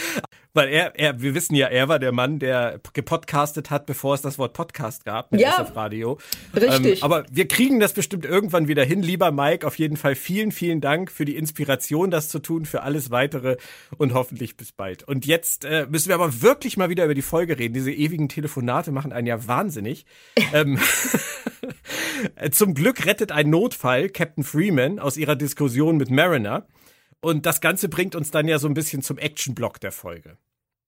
Weil er, er, wir wissen ja, er war der Mann, der gepodcastet hat, bevor es das Wort Podcast gab mit Ja, SF Radio. richtig. Ähm, aber wir kriegen das bestimmt irgendwann wieder hin. Lieber Mike, auf jeden Fall vielen, vielen Dank für die Inspiration, das zu tun, für alles weitere und hoffentlich bis bald. Und jetzt äh, müssen wir aber wirklich mal wieder über die Folge reden. Diese ewigen Telefonate machen einen ja wahnsinnig. ähm, zum Glück rettet ein Notfall Captain Freeman aus ihrer Diskussion mit Mariner. Und das Ganze bringt uns dann ja so ein bisschen zum Action-Block der Folge.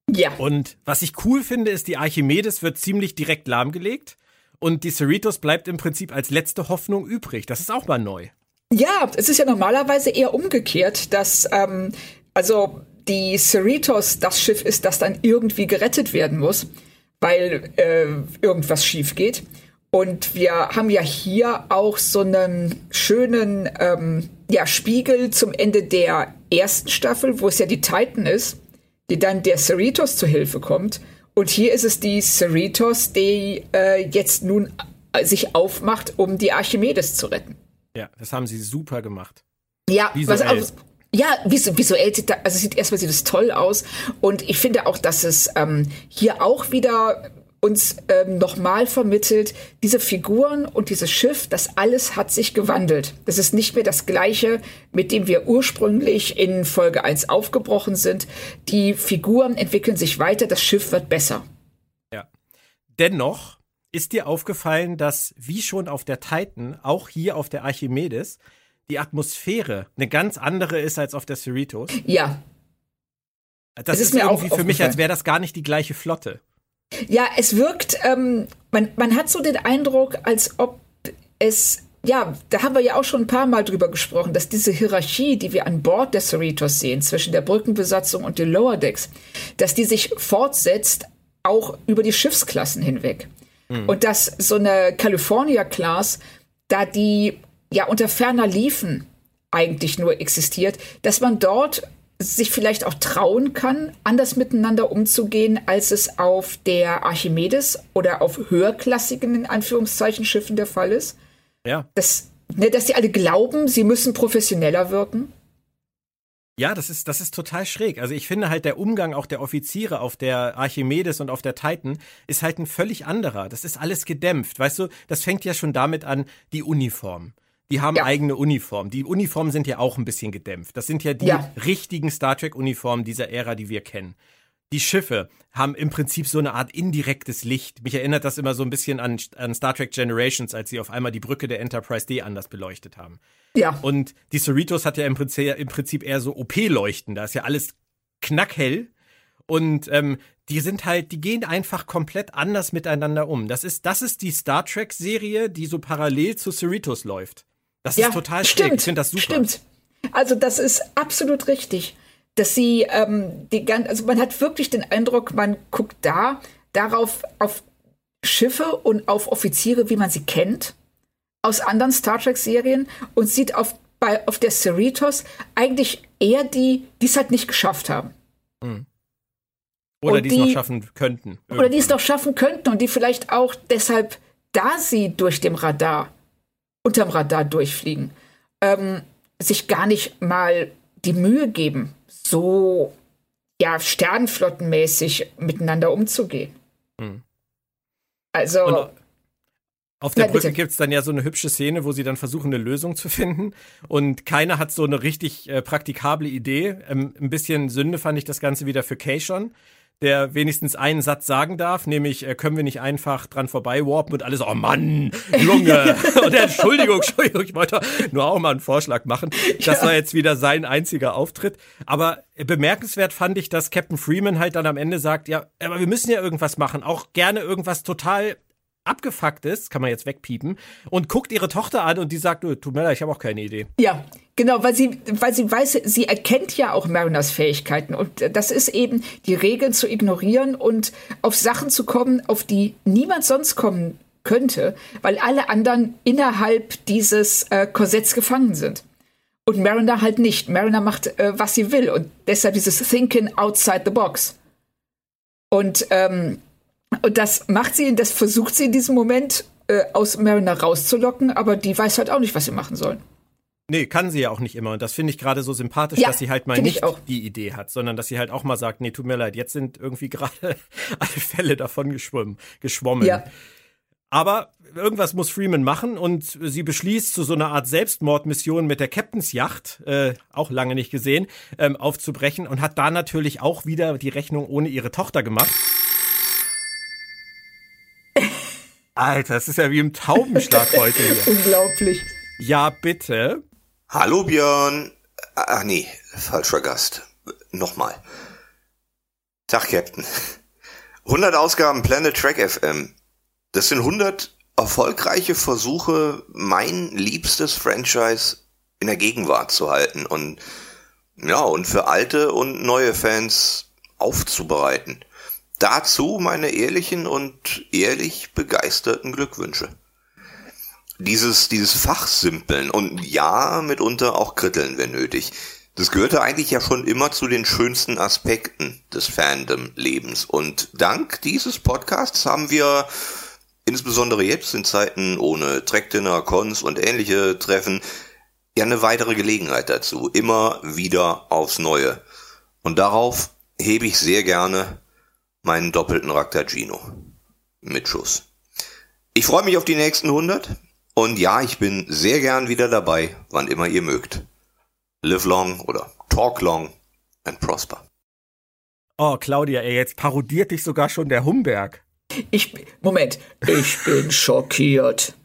Ja. Und was ich cool finde, ist, die Archimedes wird ziemlich direkt lahmgelegt. Und die Cerritos bleibt im Prinzip als letzte Hoffnung übrig. Das ist auch mal neu. Ja, es ist ja normalerweise eher umgekehrt, dass ähm, also die Cerritos das Schiff ist, das dann irgendwie gerettet werden muss, weil äh, irgendwas schief geht. Und wir haben ja hier auch so einen schönen ähm, ja, Spiegel zum Ende der ersten Staffel, wo es ja die Titan ist, die dann der Cerritos zu Hilfe kommt. Und hier ist es die Cerritos, die äh, jetzt nun sich aufmacht, um die Archimedes zu retten. Ja, das haben sie super gemacht. Ja, Visuell. was auch, ja, visu visuell sieht da, also sieht erstmal sieht es toll aus und ich finde auch, dass es ähm, hier auch wieder uns ähm, nochmal vermittelt, diese Figuren und dieses Schiff, das alles hat sich gewandelt. Das ist nicht mehr das gleiche, mit dem wir ursprünglich in Folge 1 aufgebrochen sind. Die Figuren entwickeln sich weiter, das Schiff wird besser. Ja. Dennoch ist dir aufgefallen, dass wie schon auf der Titan, auch hier auf der Archimedes, die Atmosphäre eine ganz andere ist als auf der Cerritos. Ja, Das Es ist ist, mir auch irgendwie für mich, als wäre das gar nicht die gleiche Flotte. Ja, es wirkt, ähm, man, man hat so den Eindruck, als ob es, ja, da haben wir ja auch schon ein paar Mal drüber gesprochen, dass diese Hierarchie, die wir an Bord der Cerritos sehen, zwischen der Brückenbesatzung und den Lower Decks, dass die sich fortsetzt, auch über die Schiffsklassen hinweg. Und dass so eine California Class, da die ja unter ferner Liefen eigentlich nur existiert, dass man dort sich vielleicht auch trauen kann, anders miteinander umzugehen, als es auf der Archimedes oder auf höherklassigen, in Anführungszeichen, Schiffen der Fall ist. Ja. Dass, ne, dass die alle glauben, sie müssen professioneller wirken. Ja, das ist, das ist total schräg. Also ich finde halt der Umgang auch der Offiziere auf der Archimedes und auf der Titan ist halt ein völlig anderer. Das ist alles gedämpft. Weißt du, das fängt ja schon damit an, die Uniform. Die haben Ja. eigene Uniformen. Die Uniformen sind ja auch ein bisschen gedämpft. Das sind ja die Ja. richtigen Star Trek-Uniformen dieser Ära, die wir kennen. Die Schiffe haben im Prinzip so eine Art indirektes Licht. Mich erinnert das immer so ein bisschen an, an Star Trek Generations, als sie auf einmal die Brücke der Enterprise D anders beleuchtet haben. Ja. Und die Cerritos hat ja im Prinzip, im Prinzip eher so OP-Leuchten. Da ist ja alles knackhell. Und ähm, die sind halt, die gehen einfach komplett anders miteinander um. Das ist, das ist die Star Trek-Serie, die so parallel zu Cerritos läuft. Das ist total schräg. stimmt, Ich finde das super. Stimmt. Also das ist absolut richtig, dass sie ähm, die gan- also man hat wirklich den Eindruck, man guckt da darauf auf Schiffe und auf Offiziere, wie man sie kennt aus anderen Star Trek Serien und sieht auf bei auf der Cerritos eigentlich eher die, die es halt nicht geschafft haben. Oder die es noch schaffen könnten. Irgendwie. Oder die es noch schaffen könnten und die vielleicht auch deshalb, da sie durch dem Radar, unterm Radar durchfliegen, ähm, sich gar nicht mal die Mühe geben, so ja, sternflottenmäßig miteinander umzugehen. Hm. Also. Und auf der ja, Brücke gibt es dann ja so eine hübsche Szene, wo sie dann versuchen, eine Lösung zu finden. Und keiner hat so eine richtig äh, praktikable Idee. Ähm, ein bisschen Sünde fand ich das Ganze wieder für Kay schon der wenigstens einen Satz sagen darf, nämlich äh, können wir nicht einfach dran vorbei warpen und alles, oh Mann, Junge, und Entschuldigung, Entschuldigung, ich wollte nur auch mal einen Vorschlag machen. Das ja. war jetzt wieder sein einziger Auftritt. Aber bemerkenswert fand ich, dass Captain Freeman halt dann am Ende sagt, ja, aber wir müssen ja irgendwas machen, auch gerne irgendwas total abgefuckt ist, kann man jetzt wegpiepen, und guckt ihre Tochter an und die sagt, tut mir leid, ich habe auch keine Idee. Ja, genau, weil sie, weil sie weiß, sie erkennt ja auch Mariners Fähigkeiten und das ist eben die Regeln zu ignorieren und auf Sachen zu kommen, auf die niemand sonst kommen könnte, weil alle anderen innerhalb dieses äh, Korsetts gefangen sind. Und Mariner halt nicht. Mariner macht, äh, was sie will. Und deshalb dieses Thinking outside the box. Und ähm, und das macht sie, das versucht sie in diesem Moment äh, aus Mariner rauszulocken, aber die weiß halt auch nicht, was sie machen soll. Nee, kann sie ja auch nicht immer. Und das finde ich gerade so sympathisch, ja, dass sie halt mal nicht die Idee hat, sondern dass sie halt auch mal sagt, nee, tut mir leid, jetzt sind irgendwie gerade alle Fälle davon geschwommen. geschwommen. Ja. Aber irgendwas muss Freeman machen und sie beschließt, zu so einer Art Selbstmordmission mit der Captain's Yacht, äh, auch lange nicht gesehen, ähm, aufzubrechen und hat da natürlich auch wieder die Rechnung ohne ihre Tochter gemacht. Alter, das ist ja wie im Taubenschlag heute hier. Unglaublich. Ja, bitte. Hallo Björn. Ach nee, falscher Gast. Nochmal. Tag, Captain. 100 Ausgaben Planet Track FM. Das sind 100 erfolgreiche Versuche, mein liebstes Franchise in der Gegenwart zu halten und ja, und für alte und neue Fans aufzubereiten. Dazu meine ehrlichen und ehrlich begeisterten Glückwünsche. Dieses, dieses Fachsimpeln und ja, mitunter auch Kritteln, wenn nötig. Das gehörte eigentlich ja schon immer zu den schönsten Aspekten des Fandom-Lebens. Und dank dieses Podcasts haben wir insbesondere jetzt in Zeiten ohne Trackdinner, Cons und ähnliche Treffen ja eine weitere Gelegenheit dazu. Immer wieder aufs Neue. Und darauf hebe ich sehr gerne meinen doppelten Raktagino. Mit Schuss. Ich freue mich auf die nächsten 100 und ja, ich bin sehr gern wieder dabei, wann immer ihr mögt. Live long oder talk long and prosper. Oh, Claudia, ey, jetzt parodiert dich sogar schon der Humberg. Ich, Moment, ich bin schockiert.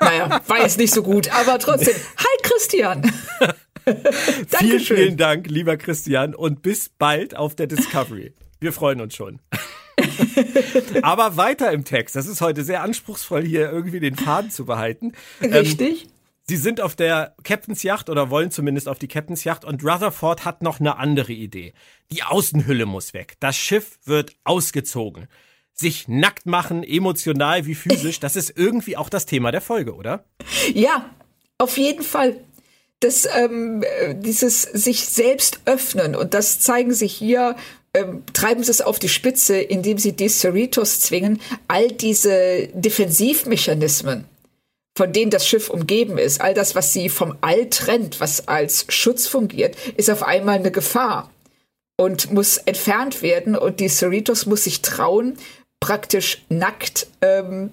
naja, war jetzt nicht so gut, aber trotzdem. Hi, Christian. vielen, vielen Dank, lieber Christian, und bis bald auf der Discovery. Wir freuen uns schon. Aber weiter im Text. Das ist heute sehr anspruchsvoll, hier irgendwie den Faden zu behalten. Richtig. Ähm, Sie sind auf der Captain's Yacht oder wollen zumindest auf die Captain's Yacht und Rutherford hat noch eine andere Idee. Die Außenhülle muss weg. Das Schiff wird ausgezogen. Sich nackt machen, emotional wie physisch, das ist irgendwie auch das Thema der Folge, oder? Ja, auf jeden Fall. Das, ähm, dieses sich selbst öffnen und das zeigen sich hier ähm, treiben sie es auf die Spitze, indem sie die Cerritos zwingen, all diese Defensivmechanismen, von denen das Schiff umgeben ist, all das, was sie vom All trennt, was als Schutz fungiert, ist auf einmal eine Gefahr und muss entfernt werden. Und die Cerritos muss sich trauen, praktisch nackt ähm,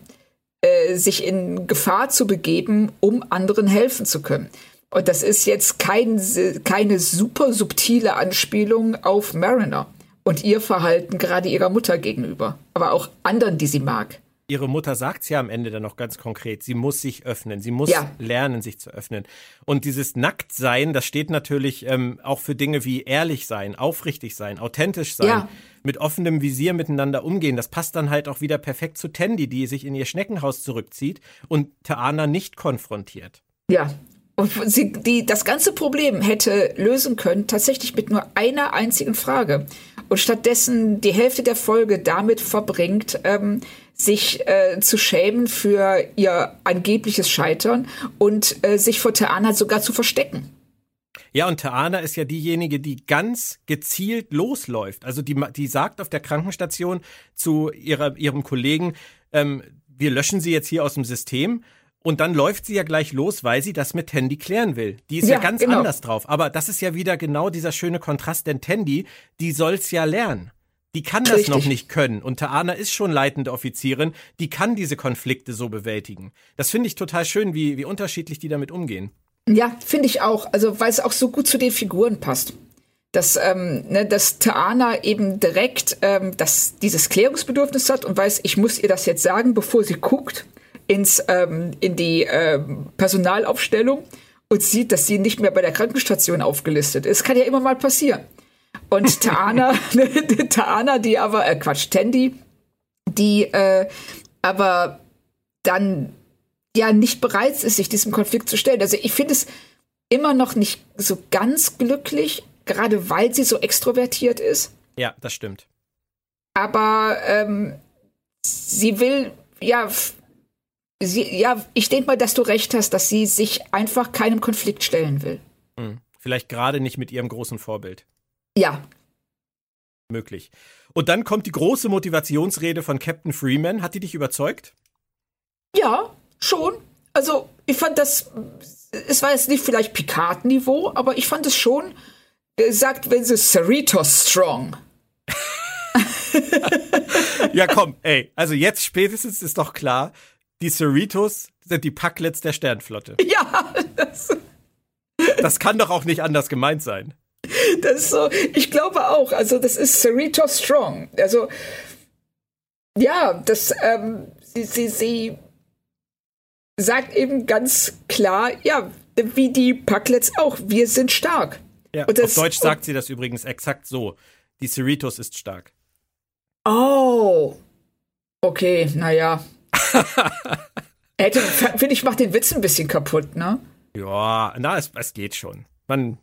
äh, sich in Gefahr zu begeben, um anderen helfen zu können. Und das ist jetzt kein, keine super subtile Anspielung auf Mariner und ihr Verhalten gerade ihrer Mutter gegenüber, aber auch anderen, die sie mag. Ihre Mutter sagt es ja am Ende dann noch ganz konkret, sie muss sich öffnen, sie muss ja. lernen, sich zu öffnen. Und dieses Nacktsein, das steht natürlich ähm, auch für Dinge wie ehrlich sein, aufrichtig sein, authentisch sein, ja. mit offenem Visier miteinander umgehen. Das passt dann halt auch wieder perfekt zu Tandy, die sich in ihr Schneckenhaus zurückzieht und Taana nicht konfrontiert. Ja, und sie die das ganze Problem hätte lösen können, tatsächlich mit nur einer einzigen Frage. Und stattdessen die Hälfte der Folge damit verbringt, ähm, sich äh, zu schämen für ihr angebliches Scheitern und äh, sich vor Theana sogar zu verstecken. Ja, und Taana ist ja diejenige, die ganz gezielt losläuft. Also die, die sagt auf der Krankenstation zu ihrer, ihrem Kollegen, ähm, wir löschen sie jetzt hier aus dem System. Und dann läuft sie ja gleich los, weil sie das mit Tandy klären will. Die ist ja, ja ganz genau. anders drauf. Aber das ist ja wieder genau dieser schöne Kontrast, denn Tandy, die soll's ja lernen. Die kann das Richtig. noch nicht können. Und Taana ist schon leitende Offizierin, die kann diese Konflikte so bewältigen. Das finde ich total schön, wie, wie unterschiedlich die damit umgehen. Ja, finde ich auch. Also, weil es auch so gut zu den Figuren passt. Dass, ähm, ne, dass Taana eben direkt ähm, das, dieses Klärungsbedürfnis hat und weiß, ich muss ihr das jetzt sagen, bevor sie guckt ins, ähm, in die ähm, Personalaufstellung und sieht, dass sie nicht mehr bei der Krankenstation aufgelistet ist. Kann ja immer mal passieren. Und Taana, Taana, die aber, äh, Quatsch, Tandy, die äh, aber dann ja nicht bereit ist, sich diesem Konflikt zu stellen. Also ich finde es immer noch nicht so ganz glücklich, gerade weil sie so extrovertiert ist. Ja, das stimmt. Aber ähm, sie will, ja, sie, ja, ich denke mal, dass du recht hast, dass sie sich einfach keinem Konflikt stellen will. Hm. Vielleicht gerade nicht mit ihrem großen Vorbild. Ja. Möglich. Und dann kommt die große Motivationsrede von Captain Freeman. Hat die dich überzeugt? Ja, schon. Also, ich fand das, es war jetzt nicht vielleicht Picard-Niveau, aber ich fand es schon, er sagt, wenn sie Cerritos strong. ja, komm, ey, also jetzt spätestens ist doch klar, die Cerritos sind die Packlets der Sternflotte. Ja, das, das kann doch auch nicht anders gemeint sein. Das ist so, ich glaube auch, also das ist Cerritos strong. Also, ja, das, ähm, sie, sie, sie sagt eben ganz klar, ja, wie die Packlets auch, wir sind stark. Ja, das, auf Deutsch sagt sie das übrigens exakt so. Die Cerritos ist stark. Oh. Okay, naja. Finde ich, macht den Witz ein bisschen kaputt, ne? Ja, na, es, es geht schon. Man,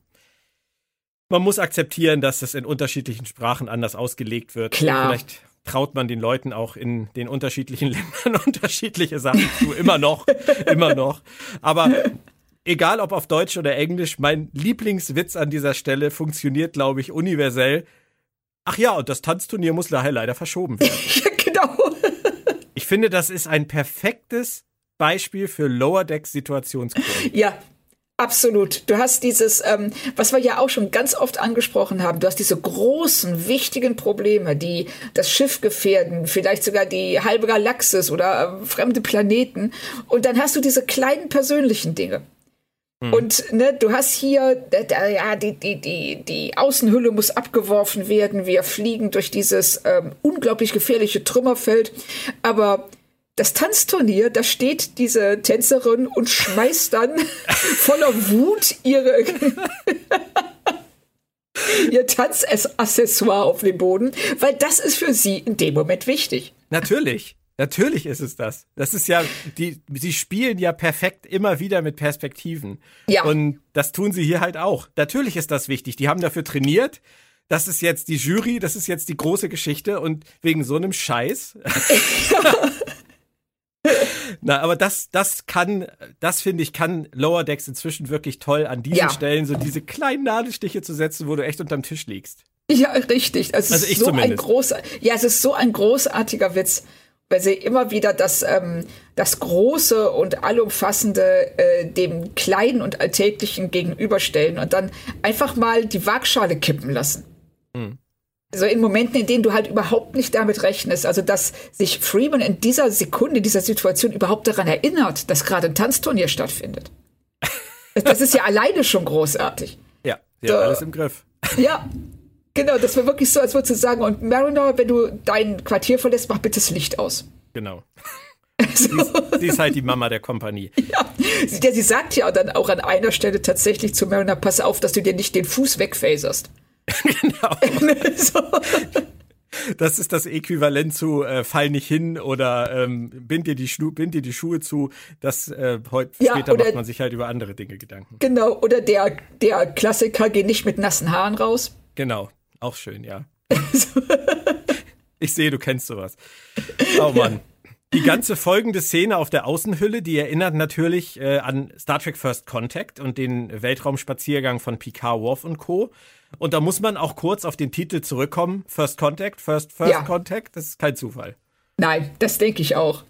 man muss akzeptieren, dass es in unterschiedlichen Sprachen anders ausgelegt wird. Klar. Vielleicht traut man den Leuten auch in den unterschiedlichen Ländern unterschiedliche Sachen zu. Immer noch, immer noch. Aber egal ob auf Deutsch oder Englisch, mein Lieblingswitz an dieser Stelle funktioniert, glaube ich, universell. Ach ja, und das Tanzturnier muss daher leider verschoben werden. ja, genau. Finde, das ist ein perfektes Beispiel für Lower Decks Situationskurve. Ja, Absolut. Du hast dieses, ähm, was wir ja auch schon ganz oft angesprochen haben, du hast diese großen, wichtigen Probleme, die das Schiff gefährden, vielleicht sogar die halbe Galaxis oder äh, fremde Planeten. Und dann hast du diese kleinen persönlichen Dinge. Hm. Und ne, du hast hier, äh, ja, die, die, die, die Außenhülle muss abgeworfen werden. Wir fliegen durch dieses ähm, unglaublich gefährliche Trümmerfeld. Aber das Tanzturnier, da steht diese Tänzerin und schmeißt dann voller Wut ihre ihr Tanzaccessoire auf den Boden, weil das ist für sie in dem Moment wichtig. Natürlich. Natürlich ist es das. Das ist ja, die, sie spielen ja perfekt immer wieder mit Perspektiven. Ja. Und das tun sie hier halt auch. Natürlich ist das wichtig. Die haben dafür trainiert. Das ist jetzt die Jury, das ist jetzt die große Geschichte und wegen so einem Scheiß. Na, aber das, das kann, das finde ich, kann Lower Decks inzwischen wirklich toll an diesen ja. Stellen so diese kleinen Nadelstiche zu setzen, wo du echt unterm Tisch liegst. Ja, richtig. Also, also ich so zumindest. ein großer, ja, es ist so ein großartiger Witz, weil sie immer wieder das, ähm, das Große und Allumfassende äh, dem Kleinen und Alltäglichen gegenüberstellen und dann einfach mal die Waagschale kippen lassen. Mhm. Also in Momenten, in denen du halt überhaupt nicht damit rechnest, also dass sich Freeman in dieser Sekunde, in dieser Situation überhaupt daran erinnert, dass gerade ein Tanzturnier stattfindet. das ist ja alleine schon großartig. Ja, ja so, alles im Griff. Ja, genau, das war wirklich so, als würdest du sagen, und Mariner, wenn du dein Quartier verlässt, mach bitte das Licht aus. Genau. So. Sie, ist, sie, ist, halt die Mama der Kompanie. Ja. Sie, sie sagt ja dann auch an einer Stelle tatsächlich zu Mariner, pass auf, dass du dir nicht den Fuß wegphaserst. genau. so. Das ist das Äquivalent zu äh, fall nicht hin oder ähm, bind, dir die bind dir die Schuhe zu. Das äh, heute ja, später oder, macht man sich halt über andere Dinge Gedanken. Genau, oder der, der Klassiker, geh nicht mit nassen Haaren raus. Genau, auch schön, ja. ich sehe, du kennst sowas. Oh Mann. Die ganze folgende Szene auf der Außenhülle, die erinnert natürlich äh, an Star Trek First Contact und den Weltraumspaziergang von Picard, Worf und Co. Und da muss man auch kurz auf den Titel zurückkommen. First Contact, First First ja. Contact, das ist kein Zufall. Nein, das denke ich auch.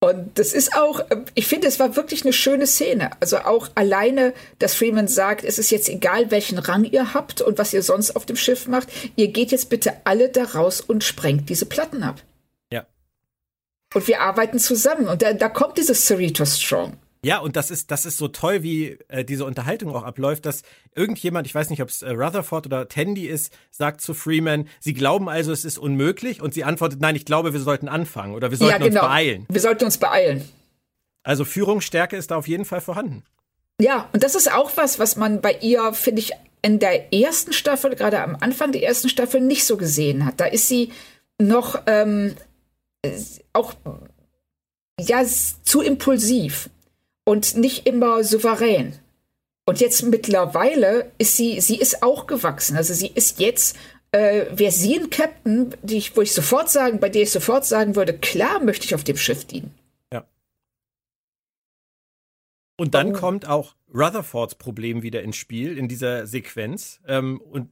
Und das ist auch, ich finde, es war wirklich eine schöne Szene. Also auch alleine, dass Freeman sagt, es ist jetzt egal, welchen Rang ihr habt und was ihr sonst auf dem Schiff macht. Ihr geht jetzt bitte alle da raus und sprengt diese Platten ab. Ja. Und wir arbeiten zusammen. Und da, da kommt dieses Cerritos Strong. Ja, und das ist, das ist so toll, wie äh, diese Unterhaltung auch abläuft, dass irgendjemand, ich weiß nicht, ob es äh, Rutherford oder Tandy ist, sagt zu Freeman, sie glauben also, es ist unmöglich und sie antwortet, nein, ich glaube, wir sollten anfangen oder wir sollten ja, genau. uns beeilen. Wir sollten uns beeilen. Also Führungsstärke ist da auf jeden Fall vorhanden. Ja, und das ist auch was, was man bei ihr, finde ich, in der ersten Staffel, gerade am Anfang der ersten Staffel, nicht so gesehen hat. Da ist sie noch ähm, auch ja, zu impulsiv und nicht immer souverän. Und jetzt mittlerweile ist sie, sie ist auch gewachsen. Also sie ist jetzt, äh, wäre sie ein Captain, die ich, wo ich sofort sagen, bei der ich sofort sagen würde, klar möchte ich auf dem Schiff dienen. Ja. Und dann oh. kommt auch Rutherfords Problem wieder ins Spiel in dieser Sequenz. Ähm, und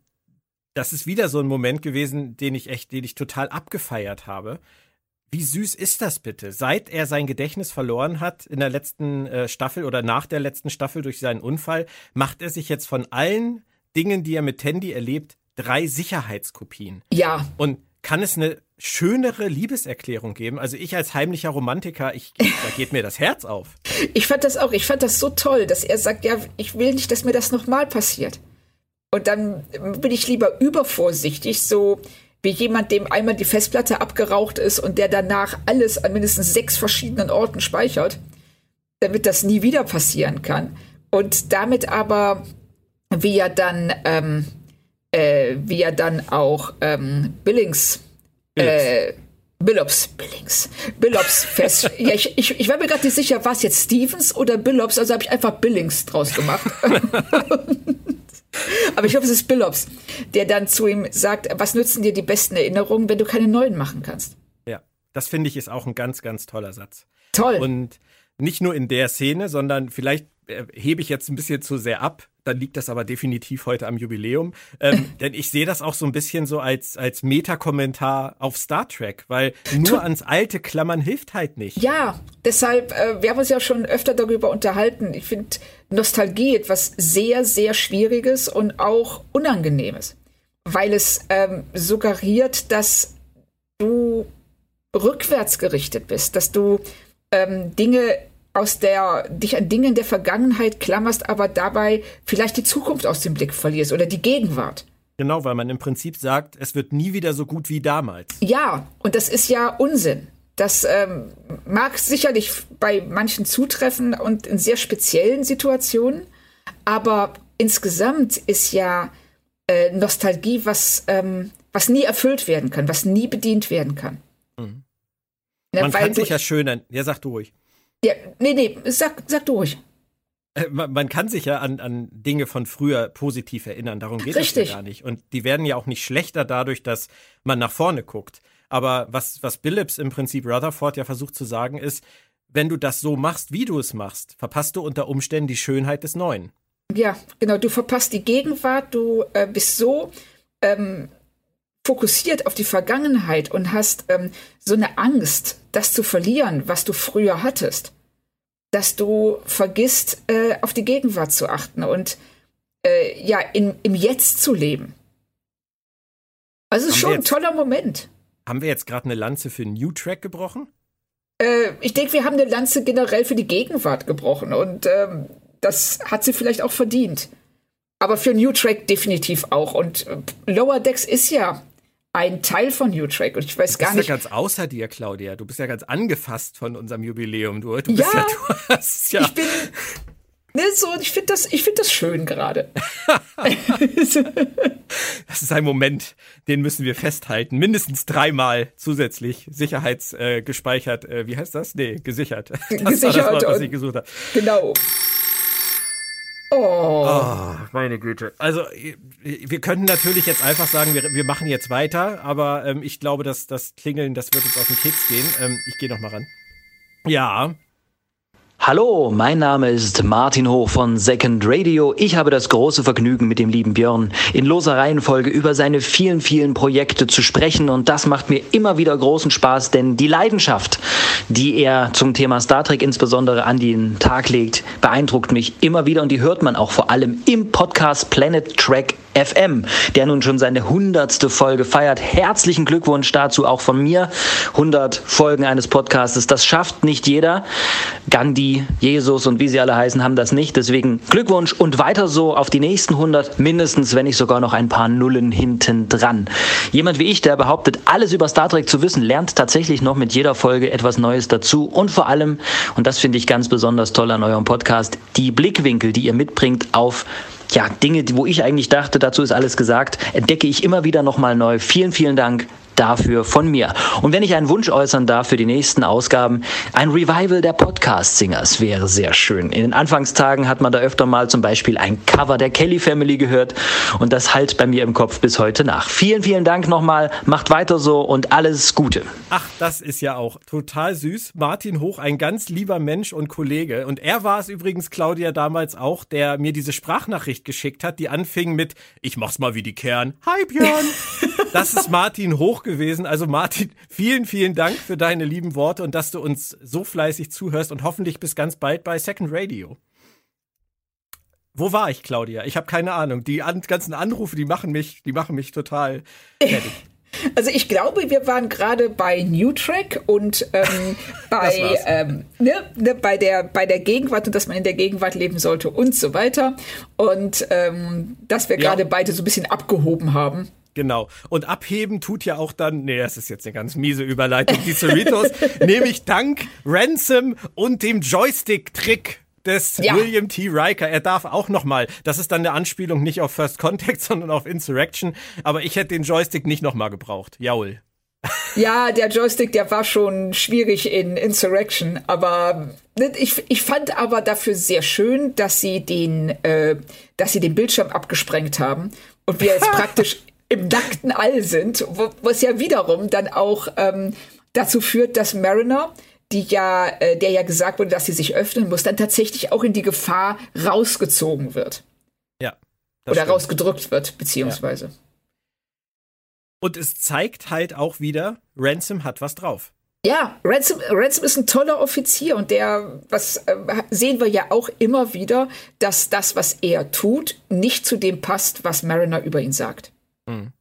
das ist wieder so ein Moment gewesen, den ich echt, den ich total abgefeiert habe. Wie süß ist das bitte? Seit er sein Gedächtnis verloren hat in der letzten äh, Staffel oder nach der letzten Staffel durch seinen Unfall, macht er sich jetzt von allen Dingen, die er mit Tandy erlebt, drei Sicherheitskopien. Ja. Und kann es eine schönere Liebeserklärung geben? Also ich als heimlicher Romantiker, ich, da geht mir das Herz auf. Ich fand das auch, ich fand das so toll, dass er sagt, ja, ich will nicht, dass mir das nochmal passiert. Und dann bin ich lieber übervorsichtig, so wie jemand, dem einmal die Festplatte abgeraucht ist und der danach alles an mindestens sechs verschiedenen Orten speichert, damit das nie wieder passieren kann. Und damit aber, wie er dann, ähm, äh, wie er dann auch ähm, Billings, äh, Billops, Billings, Billops fest. ja, ich, ich, ich war mir gerade nicht sicher, war es jetzt Stevens oder Billops, also habe ich einfach Billings draus gemacht. Aber ich hoffe, es ist Billops, der dann zu ihm sagt, was nützen dir die besten Erinnerungen, wenn du keine neuen machen kannst? Ja, das finde ich ist auch ein ganz, ganz toller Satz. Toll. Und nicht nur in der Szene, sondern vielleicht äh, hebe ich jetzt ein bisschen zu sehr ab, dann liegt das aber definitiv heute am Jubiläum. Ähm, denn ich sehe das auch so ein bisschen so als, als Metakommentar auf Star Trek, weil nur ans Alte klammern hilft halt nicht. Ja, deshalb, äh, wir haben uns ja schon öfter darüber unterhalten. Ich finde Nostalgie etwas sehr, sehr Schwieriges und auch Unangenehmes, weil es ähm, suggeriert, dass du rückwärts gerichtet bist, dass du ähm, Dinge aus der, dich an Dingen der Vergangenheit klammerst, aber dabei vielleicht die Zukunft aus dem Blick verlierst oder die Gegenwart. Genau, weil man im Prinzip sagt, es wird nie wieder so gut wie damals. Ja, und das ist ja Unsinn. Das ähm, mag sicherlich bei manchen zutreffen und in sehr speziellen Situationen, aber insgesamt ist ja äh, Nostalgie was, ähm, was nie erfüllt werden kann, was nie bedient werden kann. Mhm. Man ja, kann sich ja schön. Ja, sag du ruhig. Ja, nee, nee, sag, sag du ruhig. Äh, man, kann sich ja an, an Dinge von früher positiv erinnern, darum geht es ja gar nicht. Und die werden ja auch nicht schlechter dadurch, dass man nach vorne guckt. Aber was, was Billups im Prinzip Rutherford ja versucht zu sagen, ist, wenn du das so machst, wie du es machst, verpasst du unter Umständen die Schönheit des Neuen. Ja, genau, du verpasst die Gegenwart, du äh, bist so ähm, fokussiert auf die Vergangenheit und hast ähm, so eine Angst, das zu verlieren, was du früher hattest, dass du vergisst, äh, auf die Gegenwart zu achten und äh, ja, in, im Jetzt zu leben. Also es ist schon jetzt, ein toller Moment. Haben wir jetzt gerade eine Lanze für New Track gebrochen? Äh, ich denke, wir haben eine Lanze generell für die Gegenwart gebrochen und ähm, das hat sie vielleicht auch verdient. Aber für New Track definitiv auch. Und äh, Lower Decks ist ja ein Teil von New Track und ich weiß gar nicht. Du bist ja ganz außer dir, Claudia. Du bist ja ganz angefasst von unserem Jubiläum. Du, du ja, ja, du hast ja. Ich bin ne, so, ich finde das, ich finde das schön gerade. das ist ein Moment, den müssen wir festhalten. Mindestens dreimal zusätzlich sicherheitsgespeichert. Äh, äh, wie heißt das? Nee, gesichert. Das gesichert. War das Wort, was ich gesucht habe. Genau. Oh. oh. meine Güte. Also, wir könnten natürlich jetzt einfach sagen, wir, wir machen jetzt weiter, aber ähm, ich glaube, dass das Klingeln, das wird uns auf den Keks gehen. Ähm, ich gehe noch mal ran. Ja. Hallo, mein Name ist Martin Hoch von Second Radio. Ich habe das große Vergnügen, mit dem lieben Björn in loser Reihenfolge über seine vielen, vielen Projekte zu sprechen. Und das macht mir immer wieder großen Spaß, denn die Leidenschaft, die er zum Thema Star Trek insbesondere an den Tag legt, beeindruckt mich immer wieder. Und die hört man auch vor allem im Podcast Planet Track FM, der nun schon seine hundertste Folge feiert. Herzlichen Glückwunsch dazu auch von mir. 100 Folgen eines Podcastes, das schafft nicht jeder. Gandhi, Jesus und wie sie alle heißen, haben das nicht. Deswegen Glückwunsch und weiter so auf die nächsten 100, mindestens, wenn nicht sogar noch ein paar Nullen hinten dran. Jemand wie ich, der behauptet, alles über Star Trek zu wissen, lernt tatsächlich noch mit jeder Folge etwas Neues dazu und vor allem, und das finde ich ganz besonders toll an eurem Podcast, die Blickwinkel, die ihr mitbringt auf ja, Dinge, wo ich eigentlich dachte, dazu ist alles gesagt, entdecke ich immer wieder nochmal neu. Vielen, vielen Dank dafür von mir. Und wenn ich einen Wunsch äußern darf für die nächsten Ausgaben, ein Revival der Podcast-Singers wäre sehr schön. In den Anfangstagen hat man da öfter mal zum Beispiel ein Cover der Kelly Family gehört und das halt bei mir im Kopf bis heute nach. Vielen, vielen Dank nochmal. Macht weiter so und alles Gute. Ach, das ist ja auch total süß. Martin Hoch, ein ganz lieber Mensch und Kollege. Und er war es übrigens, Claudia, damals auch, der mir diese Sprachnachricht geschickt hat, die anfing mit, ich mach's mal wie die Kern. Hi Björn. das ist Martin Hoch gewesen. Also Martin, vielen, vielen Dank für deine lieben Worte und dass du uns so fleißig zuhörst und hoffentlich bis ganz bald bei Second Radio. Wo war ich, Claudia? Ich habe keine Ahnung. Die an ganzen Anrufe, die machen mich, die machen mich total fertig. Also ich glaube, wir waren gerade bei New Track und ähm, bei, ähm, ne, ne, bei, der, bei der Gegenwart und dass man in der Gegenwart leben sollte und so weiter. Und ähm, dass wir gerade ja. beide so ein bisschen abgehoben haben. Genau. Und abheben tut ja auch dann, nee, das ist jetzt eine ganz miese Überleitung, die Cerritos, nämlich dank Ransom und dem Joystick-Trick des ja. William T. Riker. Er darf auch nochmal, das ist dann eine Anspielung nicht auf First Contact, sondern auf Insurrection, aber ich hätte den Joystick nicht nochmal gebraucht. Jaul. Ja, der Joystick, der war schon schwierig in Insurrection, aber ne, ich, ich fand aber dafür sehr schön, dass sie den, äh, dass sie den Bildschirm abgesprengt haben und wir jetzt praktisch im nackten All sind, wo, was ja wiederum dann auch ähm, dazu führt, dass Mariner, die ja, äh, der ja gesagt wurde, dass sie sich öffnen muss, dann tatsächlich auch in die Gefahr rausgezogen wird. Ja. Oder stimmt. rausgedrückt wird, beziehungsweise. Ja. Und es zeigt halt auch wieder, Ransom hat was drauf. Ja, Ransom, Ransom ist ein toller Offizier und der, was äh, sehen wir ja auch immer wieder, dass das, was er tut, nicht zu dem passt, was Mariner über ihn sagt. Mhm.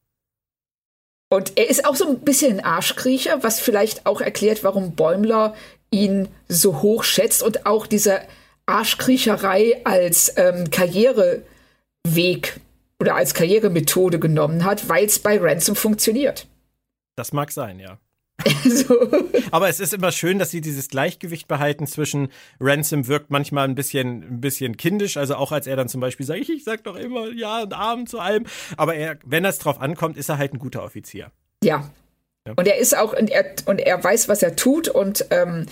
Und er ist auch so ein bisschen ein Arschkriecher, was vielleicht auch erklärt, warum Bäumler ihn so hoch schätzt und auch diese Arschkriecherei als ähm, Karriereweg oder als Karrieremethode genommen hat, weil es bei Ransom funktioniert. Das mag sein, ja. so. Aber es ist immer schön, dass sie dieses Gleichgewicht behalten zwischen Ransom wirkt manchmal ein bisschen, ein bisschen kindisch, also auch als er dann zum Beispiel sagt, ich sag doch immer ja und Abend zu allem. Aber er, wenn es drauf ankommt, ist er halt ein guter Offizier. Ja. ja. Und er ist auch, und er, und er weiß, was er tut und ähm,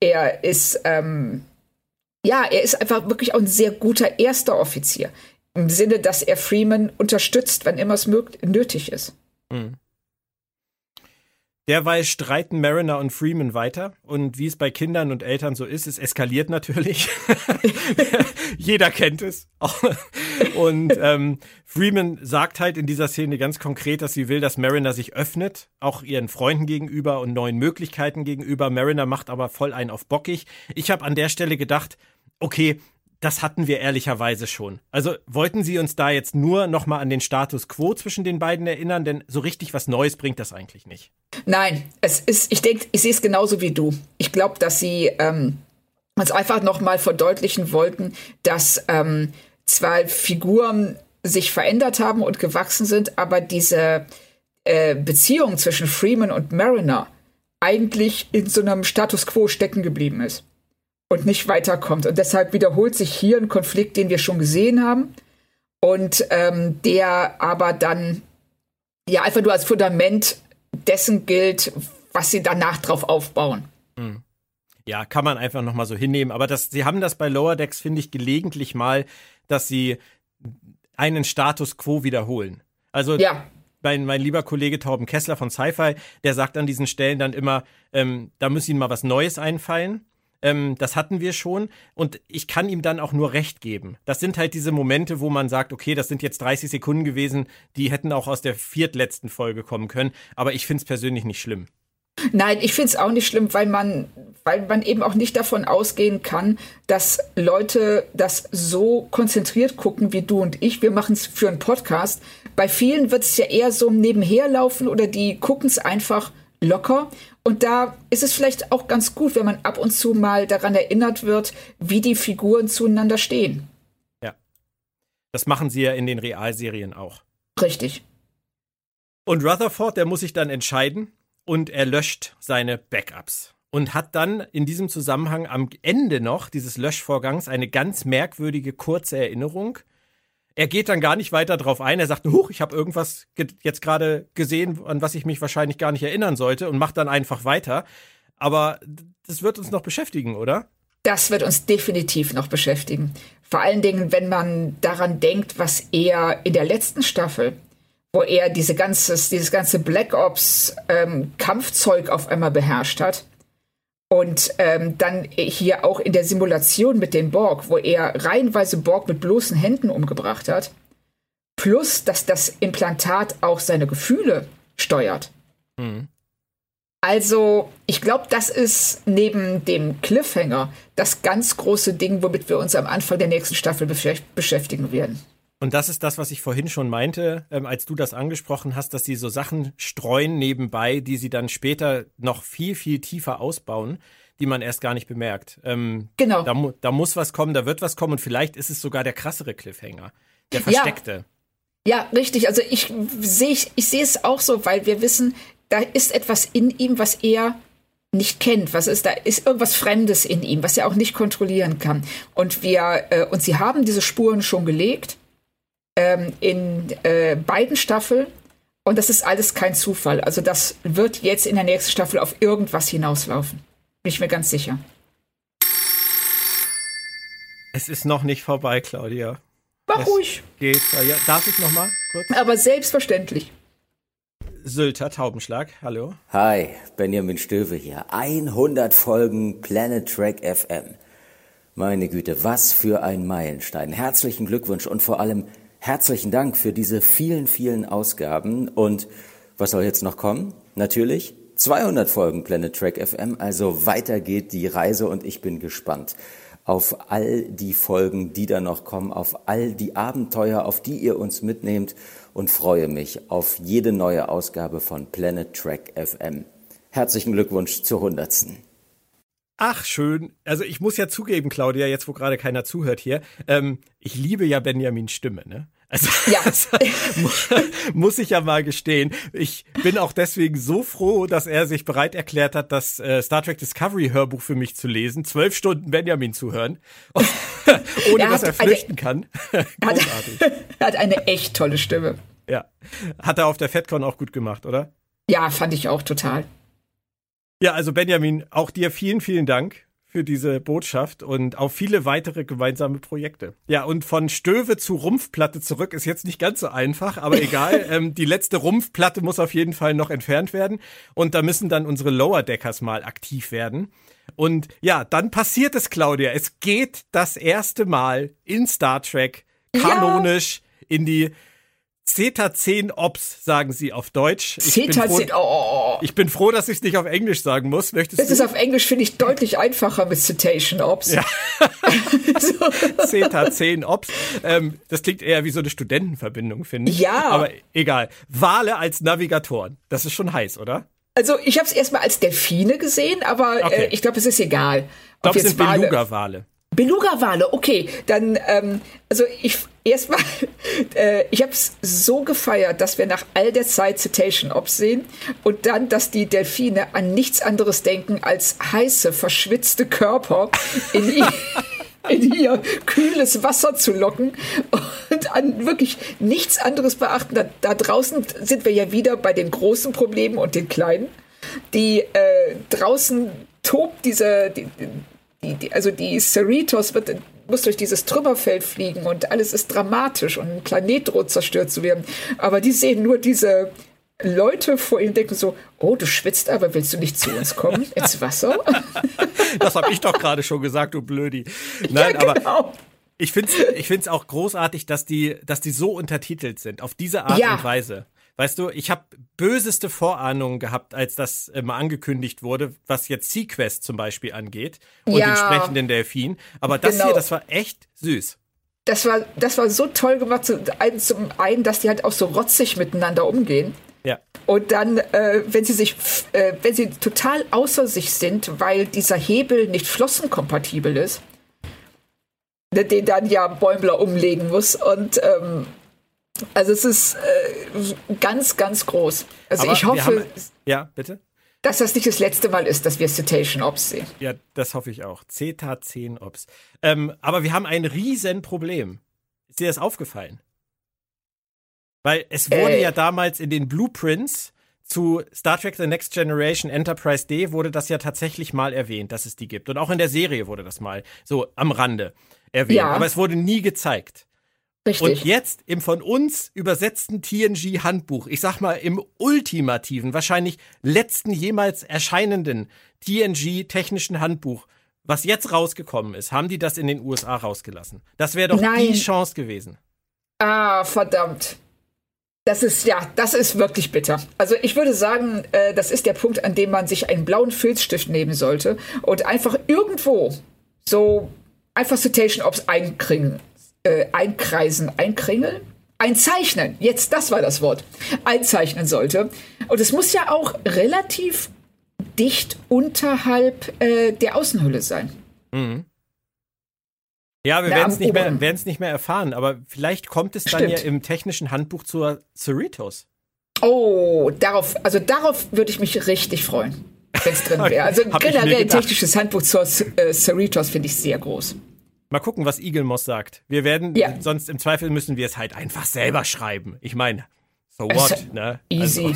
er ist, ähm, ja, er ist einfach wirklich auch ein sehr guter erster Offizier. Im Sinne, dass er Freeman unterstützt, wann immer es nötig ist. Mhm. Derweil streiten Mariner und Freeman weiter und wie es bei Kindern und Eltern so ist, es eskaliert natürlich. Jeder kennt es. und ähm, Freeman sagt halt in dieser Szene ganz konkret, dass sie will, dass Mariner sich öffnet, auch ihren Freunden gegenüber und neuen Möglichkeiten gegenüber. Mariner macht aber voll einen auf bockig. Ich habe an der Stelle gedacht, okay, das hatten wir ehrlicherweise schon. Also wollten Sie uns da jetzt nur nochmal an den Status quo zwischen den beiden erinnern, denn so richtig was Neues bringt das eigentlich nicht. Nein, es ist, ich denke, ich sehe es genauso wie du. Ich glaube, dass Sie ähm, uns einfach nochmal verdeutlichen wollten, dass ähm, zwar Figuren sich verändert haben und gewachsen sind, aber diese äh, Beziehung zwischen Freeman und Mariner eigentlich in so einem Status quo stecken geblieben ist und nicht weiterkommt. Und deshalb wiederholt sich hier ein Konflikt, den wir schon gesehen haben und ähm, der aber dann ja einfach nur als Fundament dessen gilt, was sie danach drauf aufbauen. Hm. ja, kann man einfach nochmal so hinnehmen. Aber das, sie haben das bei Lower Decks, finde ich, gelegentlich mal, dass sie einen Status quo wiederholen. Also ja. mein, mein lieber Kollege Torben Kessler von Sci-Fi, der sagt an diesen Stellen dann immer, ähm, da muss ihnen mal was Neues einfallen. Ähm, das hatten wir schon und ich kann ihm dann auch nur recht geben. Das sind halt diese Momente, wo man sagt, okay, das sind jetzt 30 Sekunden gewesen, die hätten auch aus der viertletzten Folge kommen können, aber ich finde es persönlich nicht schlimm. Nein, ich finde es auch nicht schlimm, weil man, weil man eben auch nicht davon ausgehen kann, dass Leute das so konzentriert gucken wie du und ich. Wir machen es für einen Podcast. Bei vielen wird es ja eher so nebenher laufen oder die gucken es einfach locker. Und da ist es vielleicht auch ganz gut, wenn man ab und zu mal daran erinnert wird, wie die Figuren zueinander stehen. Ja. Das machen sie ja in den Realserien auch. Richtig. Und Rutherford, der muss sich dann entscheiden und er löscht seine Backups. Und hat dann in diesem Zusammenhang am Ende noch dieses Löschvorgangs eine ganz merkwürdige kurze Erinnerung er geht dann gar nicht weiter drauf ein. Er sagt, huch, ich habe irgendwas jetzt gerade gesehen, an was ich mich wahrscheinlich gar nicht erinnern sollte und macht dann einfach weiter. Aber das wird uns noch beschäftigen, oder? Das wird uns definitiv noch beschäftigen. Vor allen Dingen, wenn man daran denkt, was er in der letzten Staffel, wo er diese ganzes, dieses ganze Black Ops ähm, Kampfzeug auf einmal beherrscht hat, und ähm, dann hier auch in der Simulation mit den Borg, wo er reihenweise Borg mit bloßen Händen umgebracht hat. Plus, dass das Implantat auch seine Gefühle steuert. Mhm. Also, ich glaube, das ist neben dem Cliffhanger das ganz große Ding, womit wir uns am Anfang der nächsten Staffel beschäftigen werden. Und das ist das, was ich vorhin schon meinte, ähm, als du das angesprochen hast, dass sie so Sachen streuen nebenbei, die sie dann später noch viel, viel tiefer ausbauen, die man erst gar nicht bemerkt. Ähm, genau. Da, da, muss was kommen, da wird was kommen und vielleicht ist es sogar der krassere Cliffhanger, der versteckte. Ja, ja richtig. Also ich sehe ich, ich sehe es auch so, weil wir wissen, da ist etwas in ihm, was er nicht kennt, was ist da ist irgendwas Fremdes in ihm, was er auch nicht kontrollieren kann. Und wir äh, und sie haben diese Spuren schon gelegt ähm, in äh, beiden Staffeln. Und das ist alles kein Zufall. Also das wird jetzt in der nächsten Staffel auf irgendwas hinauslaufen. Bin ich mir ganz sicher. Es ist noch nicht vorbei, Claudia. Mach es ruhig. Geht. Ja, darf ich noch mal kurz? Aber selbstverständlich. Sylter Taubenschlag, hallo. Hi, Benjamin Stöve hier. 100 Folgen Planet Track FM. Meine Güte, was für ein Meilenstein. Herzlichen Glückwunsch und vor allem Herzlichen Dank für diese vielen, vielen Ausgaben. Und was soll jetzt noch kommen? Natürlich 200 Folgen Planet Track FM. Also weiter geht die Reise und ich bin gespannt auf all die Folgen, die da noch kommen, auf all die Abenteuer, auf die ihr uns mitnehmt und freue mich auf jede neue Ausgabe von Planet Track FM. Herzlichen Glückwunsch zur hundertsten. Ach, schön. Also ich muss ja zugeben, Claudia, jetzt wo gerade keiner zuhört hier, ähm, ich liebe ja Benjamins Stimme, ne? Also ja. muss ich ja mal gestehen. Ich bin auch deswegen so froh, dass er sich bereit erklärt hat, das äh, Star Trek Discovery Hörbuch für mich zu lesen. Zwölf Stunden Benjamin zuhören, ohne er dass er flüchten eine, kann. Großartig. Er hat eine echt tolle Stimme. Ja. Hat er auf der FedCon auch gut gemacht, oder? Ja, fand ich auch total. Ja, also Benjamin, auch dir vielen, vielen Dank für diese Botschaft und auf viele weitere gemeinsame Projekte. Ja, und von Stöwe zu Rumpfplatte zurück ist jetzt nicht ganz so einfach, aber egal. ähm, die letzte Rumpfplatte muss auf jeden Fall noch entfernt werden und da müssen dann unsere Lower Deckers mal aktiv werden. Und ja, dann passiert es, Claudia. Es geht das erste Mal in Star Trek kanonisch ja. in die Zeta 10 Ops, sagen sie auf Deutsch. Ich Zeta bin froh, 10, oh. Ich bin froh, dass ich es nicht auf Englisch sagen muss. Möchtest das du? ist auf Englisch, finde ich, deutlich einfacher mit Citation Ops. Ja. Zeta 10 Ops. Ähm, das klingt eher wie so eine Studentenverbindung, finde ich. Ja. Aber egal. Wale als Navigatoren. Das ist schon heiß, oder? Also ich habe es erstmal als Delfine gesehen, aber okay. äh, ich glaube, es ist egal. Ich glaube, es sind Beluga-Wale. Beluga-Wale, okay. Dann, ähm, also ich erstmal, äh, ich habe es so gefeiert, dass wir nach all der Zeit Citation Ops sehen und dann, dass die Delfine an nichts anderes denken als heiße, verschwitzte Körper in ihr, in ihr kühles Wasser zu locken und an wirklich nichts anderes beachten. Da, da draußen sind wir ja wieder bei den großen Problemen und den kleinen. Die äh, draußen tobt diese, die, die, die, also die Cerritos wird, muss durch dieses Trümmerfeld fliegen und alles ist dramatisch und ein Planet droht zerstört zu werden. Aber die sehen nur diese Leute vor ihnen denken so, oh, du schwitzt aber, willst du nicht zu uns kommen ins Wasser? das habe ich doch gerade schon gesagt, du Blödi. Nein, ja, genau. aber ich finde es ich find's auch großartig, dass die, dass die so untertitelt sind, auf diese Art ja. und Weise. Weißt du, ich habe böseste Vorahnungen gehabt, als das äh, mal angekündigt wurde, was jetzt Sequest zum Beispiel angeht und ja, den sprechenden Delfin. Aber das genau. hier, das war echt süß. Das war, das war so toll gemacht. Zum einen, dass die halt auch so rotzig miteinander umgehen. Ja. Und dann, äh, wenn sie sich, äh, wenn sie total außer sich sind, weil dieser Hebel nicht flossenkompatibel ist, ne, den dann ja Bäumler umlegen muss. Und ähm, also es ist äh, ganz, ganz groß. Also Aber ich hoffe, haben, ja, bitte? dass das nicht das letzte Mal ist, dass wir Citation Ops sehen. Ja, das hoffe ich auch. CETA 10 Ops. Ähm, aber wir haben ein Riesenproblem. Ist dir das aufgefallen? Weil es wurde äh, ja damals in den Blueprints zu Star Trek The Next Generation Enterprise D wurde das ja tatsächlich mal erwähnt, dass es die gibt. Und auch in der Serie wurde das mal so am Rande erwähnt. Ja. Aber es wurde nie gezeigt. Richtig. Und jetzt im von uns übersetzten TNG-Handbuch, ich sag mal im ultimativen, wahrscheinlich letzten jemals erscheinenden TNG-technischen Handbuch, was jetzt rausgekommen ist, haben die das in den USA rausgelassen. Das wäre doch Nein. die Chance gewesen. Ah, verdammt. Das ist, ja, das ist wirklich bitter. Also ich würde sagen, äh, das ist der Punkt, an dem man sich einen blauen Filzstift nehmen sollte und einfach irgendwo so einfach Citation Ops einkringen äh, einkreisen, einkringeln, einzeichnen, jetzt das war das Wort, einzeichnen sollte. Und es muss ja auch relativ dicht unterhalb äh, der Außenhülle sein. Mhm. Ja, wir werden es nicht, mehr, nicht mehr erfahren, aber vielleicht kommt es dann Stimmt. ja im technischen Handbuch zur Cerritos. Oh, darauf, also darauf würde ich mich richtig freuen, wenn es drin wäre. Also generell ein technisches Handbuch zur äh, Cerritos finde ich sehr groß. Mal gucken, was Eagle Moss sagt. Wir werden, ja. sonst im Zweifel müssen wir es halt einfach selber schreiben. Ich meine, so what, also, ne? Easy. Also.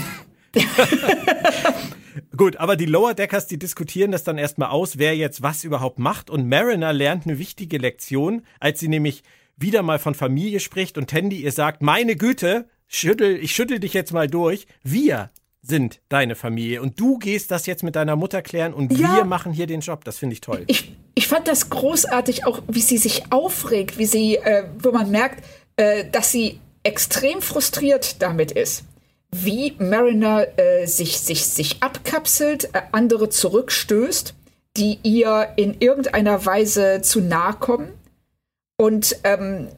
Gut, aber die Lower Deckers, die diskutieren das dann erstmal aus, wer jetzt was überhaupt macht. Und Mariner lernt eine wichtige Lektion, als sie nämlich wieder mal von Familie spricht und Tandy ihr sagt, meine Güte, schüttel, ich schüttel dich jetzt mal durch. Wir sind deine Familie. Und du gehst das jetzt mit deiner Mutter klären und ja. wir machen hier den Job. Das finde ich toll. Ich, ich fand das großartig, auch wie sie sich aufregt, wie sie, äh, wo man merkt, äh, dass sie extrem frustriert damit ist. Wie Mariner äh, sich, sich, sich abkapselt, äh, andere zurückstößt, die ihr in irgendeiner Weise zu nahe kommen. Und ähm,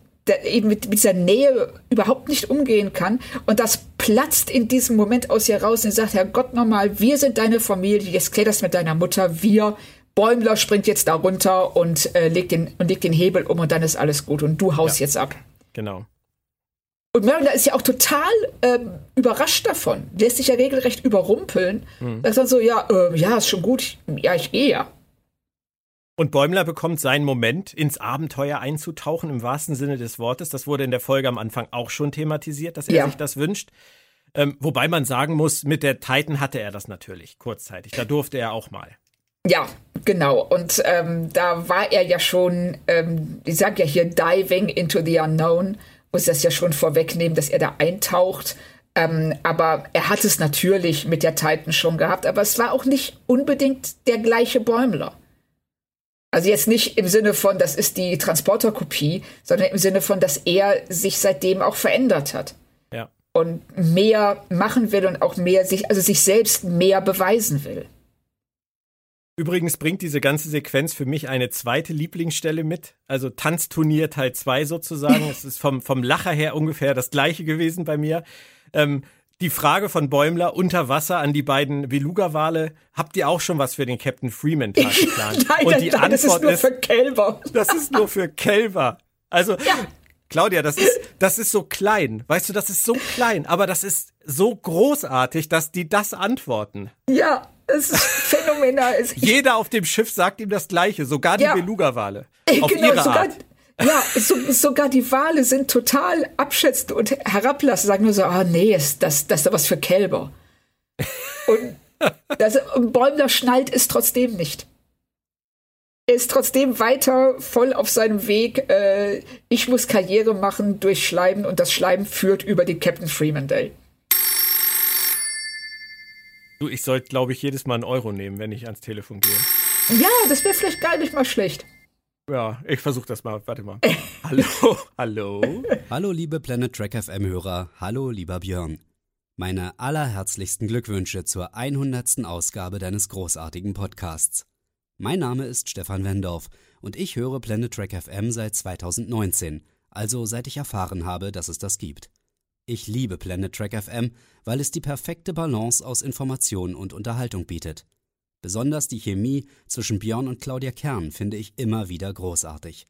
eben mit, mit, dieser Nähe überhaupt nicht umgehen kann. Und das platzt in diesem Moment aus ihr raus und sagt, Herr Gott nochmal, wir sind deine Familie, jetzt klär das mit deiner Mutter, wir. Bäumler springt jetzt da runter und, äh, legt den, und legt den Hebel um und dann ist alles gut und du haust ja, jetzt ab. Genau. Und Mariner ist ja auch total äh, überrascht davon. Lässt sich ja regelrecht überrumpeln. Mhm. Sagt dann so, ja, äh, ja, ist schon gut. Ja, ich gehe ja. Und Bäumler bekommt seinen Moment, ins Abenteuer einzutauchen, im wahrsten Sinne des Wortes. Das wurde in der Folge am Anfang auch schon thematisiert, dass er ja. sich das wünscht. Ähm, wobei man sagen muss, mit der Titan hatte er das natürlich kurzzeitig. Da durfte er auch mal. Ja, genau. Und ähm, da war er ja schon, ähm, ich sag ja hier, diving into the unknown. Muss das ja schon vorwegnehmen, dass er da eintaucht. Ähm, aber er hat es natürlich mit der Titan schon gehabt. Aber es war auch nicht unbedingt der gleiche Bäumler. Also jetzt nicht im Sinne von, das ist die Transporterkopie, sondern im Sinne von, dass er sich seitdem auch verändert hat. Ja. Und mehr machen will und auch mehr sich, also sich selbst mehr beweisen will. Übrigens bringt diese ganze Sequenz für mich eine zweite Lieblingsstelle mit. Also Tanzturnier Teil 2 sozusagen. es ist vom, vom Lacher her ungefähr das gleiche gewesen bei mir. Ähm, die Frage von Bäumler unter Wasser an die beiden Beluga-Wale. Habt ihr auch schon was für den Captain Freeman-Tag geplant? nein, Und die nein, Antwort das ist nur ist, für Kälber. Das ist nur für Kälber. Also, ja. Claudia, das ist, das ist so klein. Weißt du, das ist so klein, aber das ist so großartig, dass die das antworten. Ja, es ist phänomenal. Jeder auf dem Schiff sagt ihm das Gleiche, sogar die ja. Beluga-Wale. Auf genau, ihre sogar, Art. Ja, so, sogar die Wale sind total abschätzend und herablassend, sagen nur so, ah nee, das, das ist doch was für Kälber. Und Das, Bäumler schnallt es trotzdem nicht. Er ist trotzdem weiter voll auf seinem Weg. Äh, ich muss Karriere machen durch Schleimen und das Schleimen führt über den Captain Freeman Day. Du, ich sollte, glaube ich, jedes Mal einen Euro nehmen, wenn ich ans Telefon gehe. Ja, das wäre vielleicht gar nicht mal schlecht. Ja, ich versuche das mal. Warte mal. hallo, hallo. Hallo, liebe Planet Track FM-Hörer. Hallo, lieber Björn. Meine allerherzlichsten Glückwünsche zur 100. Ausgabe deines großartigen Podcasts. Mein Name ist Stefan Wendorf und ich höre Planet Track FM seit 2019, also seit ich erfahren habe, dass es das gibt. Ich liebe Planet Track FM, weil es die perfekte Balance aus Information und Unterhaltung bietet. Besonders die Chemie zwischen Björn und Claudia Kern finde ich immer wieder großartig.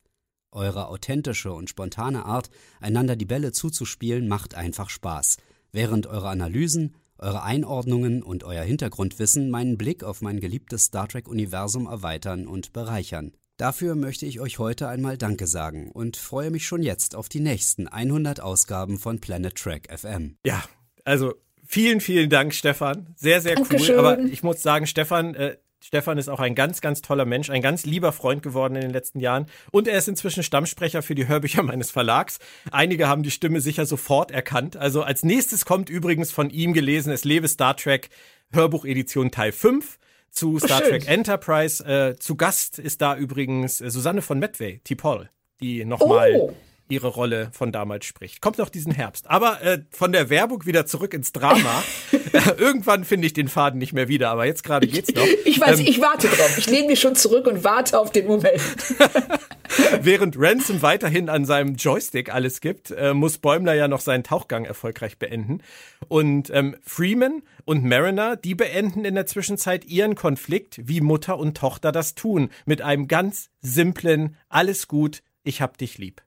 Eure authentische und spontane Art, einander die Bälle zuzuspielen, macht einfach Spaß, während eure Analysen, eure Einordnungen und euer Hintergrundwissen meinen Blick auf mein geliebtes Star Trek-Universum erweitern und bereichern. Dafür möchte ich euch heute einmal Danke sagen und freue mich schon jetzt auf die nächsten 100 Ausgaben von Planet Trek FM. Ja, also vielen, vielen Dank, Stefan. Sehr, sehr Dankeschön. cool. Aber ich muss sagen, Stefan, äh, Stefan ist auch ein ganz, ganz toller Mensch, ein ganz lieber Freund geworden in den letzten Jahren. Und er ist inzwischen Stammsprecher für die Hörbücher meines Verlags. Einige haben die Stimme sicher sofort erkannt. Also als nächstes kommt übrigens von ihm gelesen, es lebe Star Trek Hörbuchedition Teil 5 zu Star schön. Trek Enterprise. Äh, zu Gast ist da übrigens äh, Susanne von Medway, T'Pol, die nochmal Oh. Ihre Rolle von damals spricht. Kommt noch diesen Herbst. Aber äh, von der Werbung wieder zurück ins Drama. Irgendwann finde ich den Faden nicht mehr wieder, aber jetzt gerade geht's noch. Ich weiß, Ähm, ich warte drauf. Ich lehne mich schon zurück und warte auf den Moment. Während Ransom weiterhin an seinem Joystick alles gibt, äh, muss Bäumler ja noch seinen Tauchgang erfolgreich beenden. Und ähm, Freeman und Mariner, die beenden in der Zwischenzeit ihren Konflikt, wie Mutter und Tochter das tun, mit einem ganz simplen Alles gut, ich hab dich lieb.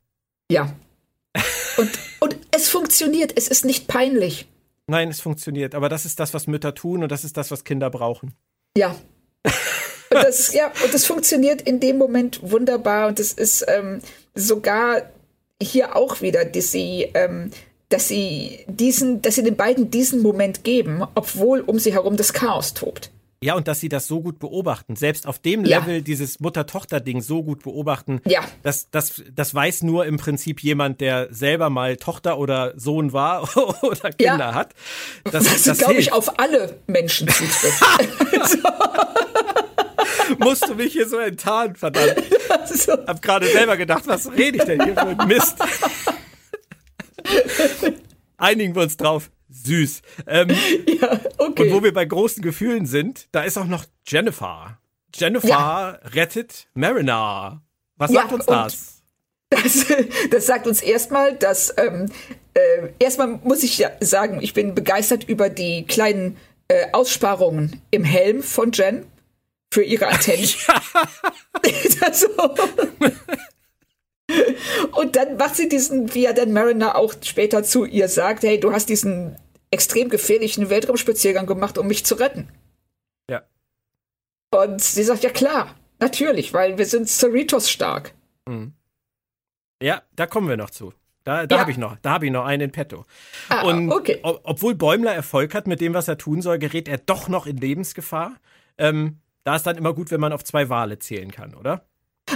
Ja. Und, und es funktioniert. Es ist nicht peinlich. Nein, es funktioniert, aber das ist das, was Mütter tun und das ist das, was Kinder brauchen. Ja. Und das, ja, und das funktioniert in dem Moment wunderbar. Und es ist ähm, sogar hier auch wieder, dass sie, ähm, dass sie diesen, dass sie den beiden diesen Moment geben, obwohl um sie herum das Chaos tobt. Ja, und dass sie das so gut beobachten, selbst auf dem Ja. Level dieses Mutter-Tochter-Ding so gut beobachten, Ja. das, das, das weiß nur im Prinzip jemand, der selber mal Tochter oder Sohn war oder Kinder Ja. hat. Das, Das, das glaube ich, auf alle Menschen zutrifft. Musst du mich hier so enttarnen, verdammt. so. Hab gerade selber gedacht, was rede ich denn hier für ein Mist? Einigen wir uns drauf. Süß. Ähm, Ja, okay. Und wo wir bei großen Gefühlen sind, da ist auch noch Jennifer. Jennifer Ja. rettet Mariner. Was Ja, sagt uns und- das? Das, das sagt uns erstmal, dass ähm, äh, erstmal muss ich ja sagen, ich bin begeistert über die kleinen äh, Aussparungen im Helm von Jen für ihre Antennen. also, und dann macht sie diesen, wie ja dann Mariner auch später zu ihr sagt, hey, du hast diesen extrem gefährlichen Weltraumspaziergang gemacht, um mich zu retten. Ja. Und sie sagt, ja klar, natürlich, weil wir sind Cerritos stark. Ja, da kommen wir noch zu. Da, da Ja. habe ich noch, da habe ich noch einen in petto. Ah, Und okay. ob, obwohl Bäumler Erfolg hat mit dem, was er tun soll, gerät er doch noch in Lebensgefahr. Ähm, da ist dann immer gut, wenn man auf zwei Wale zählen kann, oder?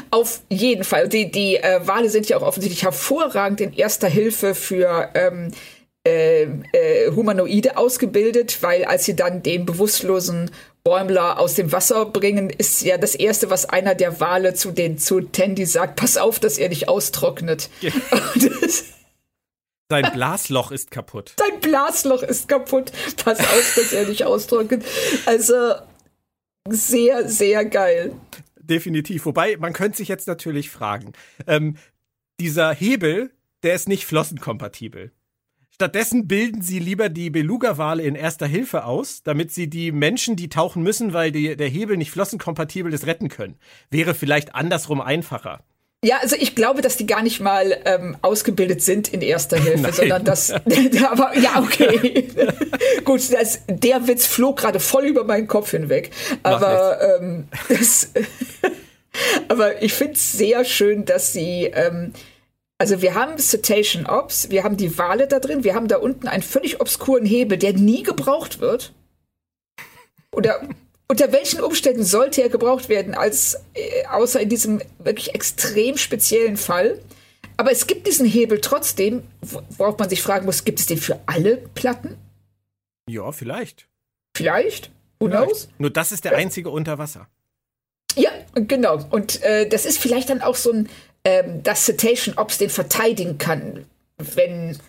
Auf jeden Fall. Die, die äh, Wale sind ja auch offensichtlich hervorragend in erster Hilfe für ähm, äh, äh, Humanoide ausgebildet, weil als sie dann den bewusstlosen Bäumler aus dem Wasser bringen, ist ja das Erste, was einer der Wale zu den zu Tandy sagt, pass auf, dass er nicht austrocknet. Das, Sein Blasloch ist kaputt. Dein Blasloch ist kaputt. Pass auf, dass er nicht austrocknet. Also sehr, sehr geil. Definitiv. Wobei, man könnte sich jetzt natürlich fragen, ähm, dieser Hebel, der ist nicht flossenkompatibel. Stattdessen bilden sie lieber die Beluga-Wale in erster Hilfe aus, damit sie die Menschen, die tauchen müssen, weil die, der Hebel nicht flossenkompatibel ist, retten können. Wäre vielleicht andersrum einfacher. Ja, also ich glaube, dass die gar nicht mal ähm, ausgebildet sind in erster Hilfe, Nein. sondern dass. aber ja, okay. Gut, das, der Witz flog gerade voll über meinen Kopf hinweg. Aber ähm, das, aber ich finde es sehr schön, dass sie. Ähm, also wir haben Cetacean Ops, wir haben die Wale da drin, wir haben da unten einen völlig obskuren Hebel, der nie gebraucht wird. oder unter welchen Umständen sollte er gebraucht werden, als äh, außer in diesem wirklich extrem speziellen Fall? Aber es gibt diesen Hebel trotzdem, worauf man sich fragen muss, gibt es den für alle Platten? Ja, vielleicht. Vielleicht? Who knows? Nur das ist der einzige unter Wasser. Ja, genau. Und äh, das ist vielleicht dann auch so ein, ähm, das Citation, ob es den verteidigen kann, wenn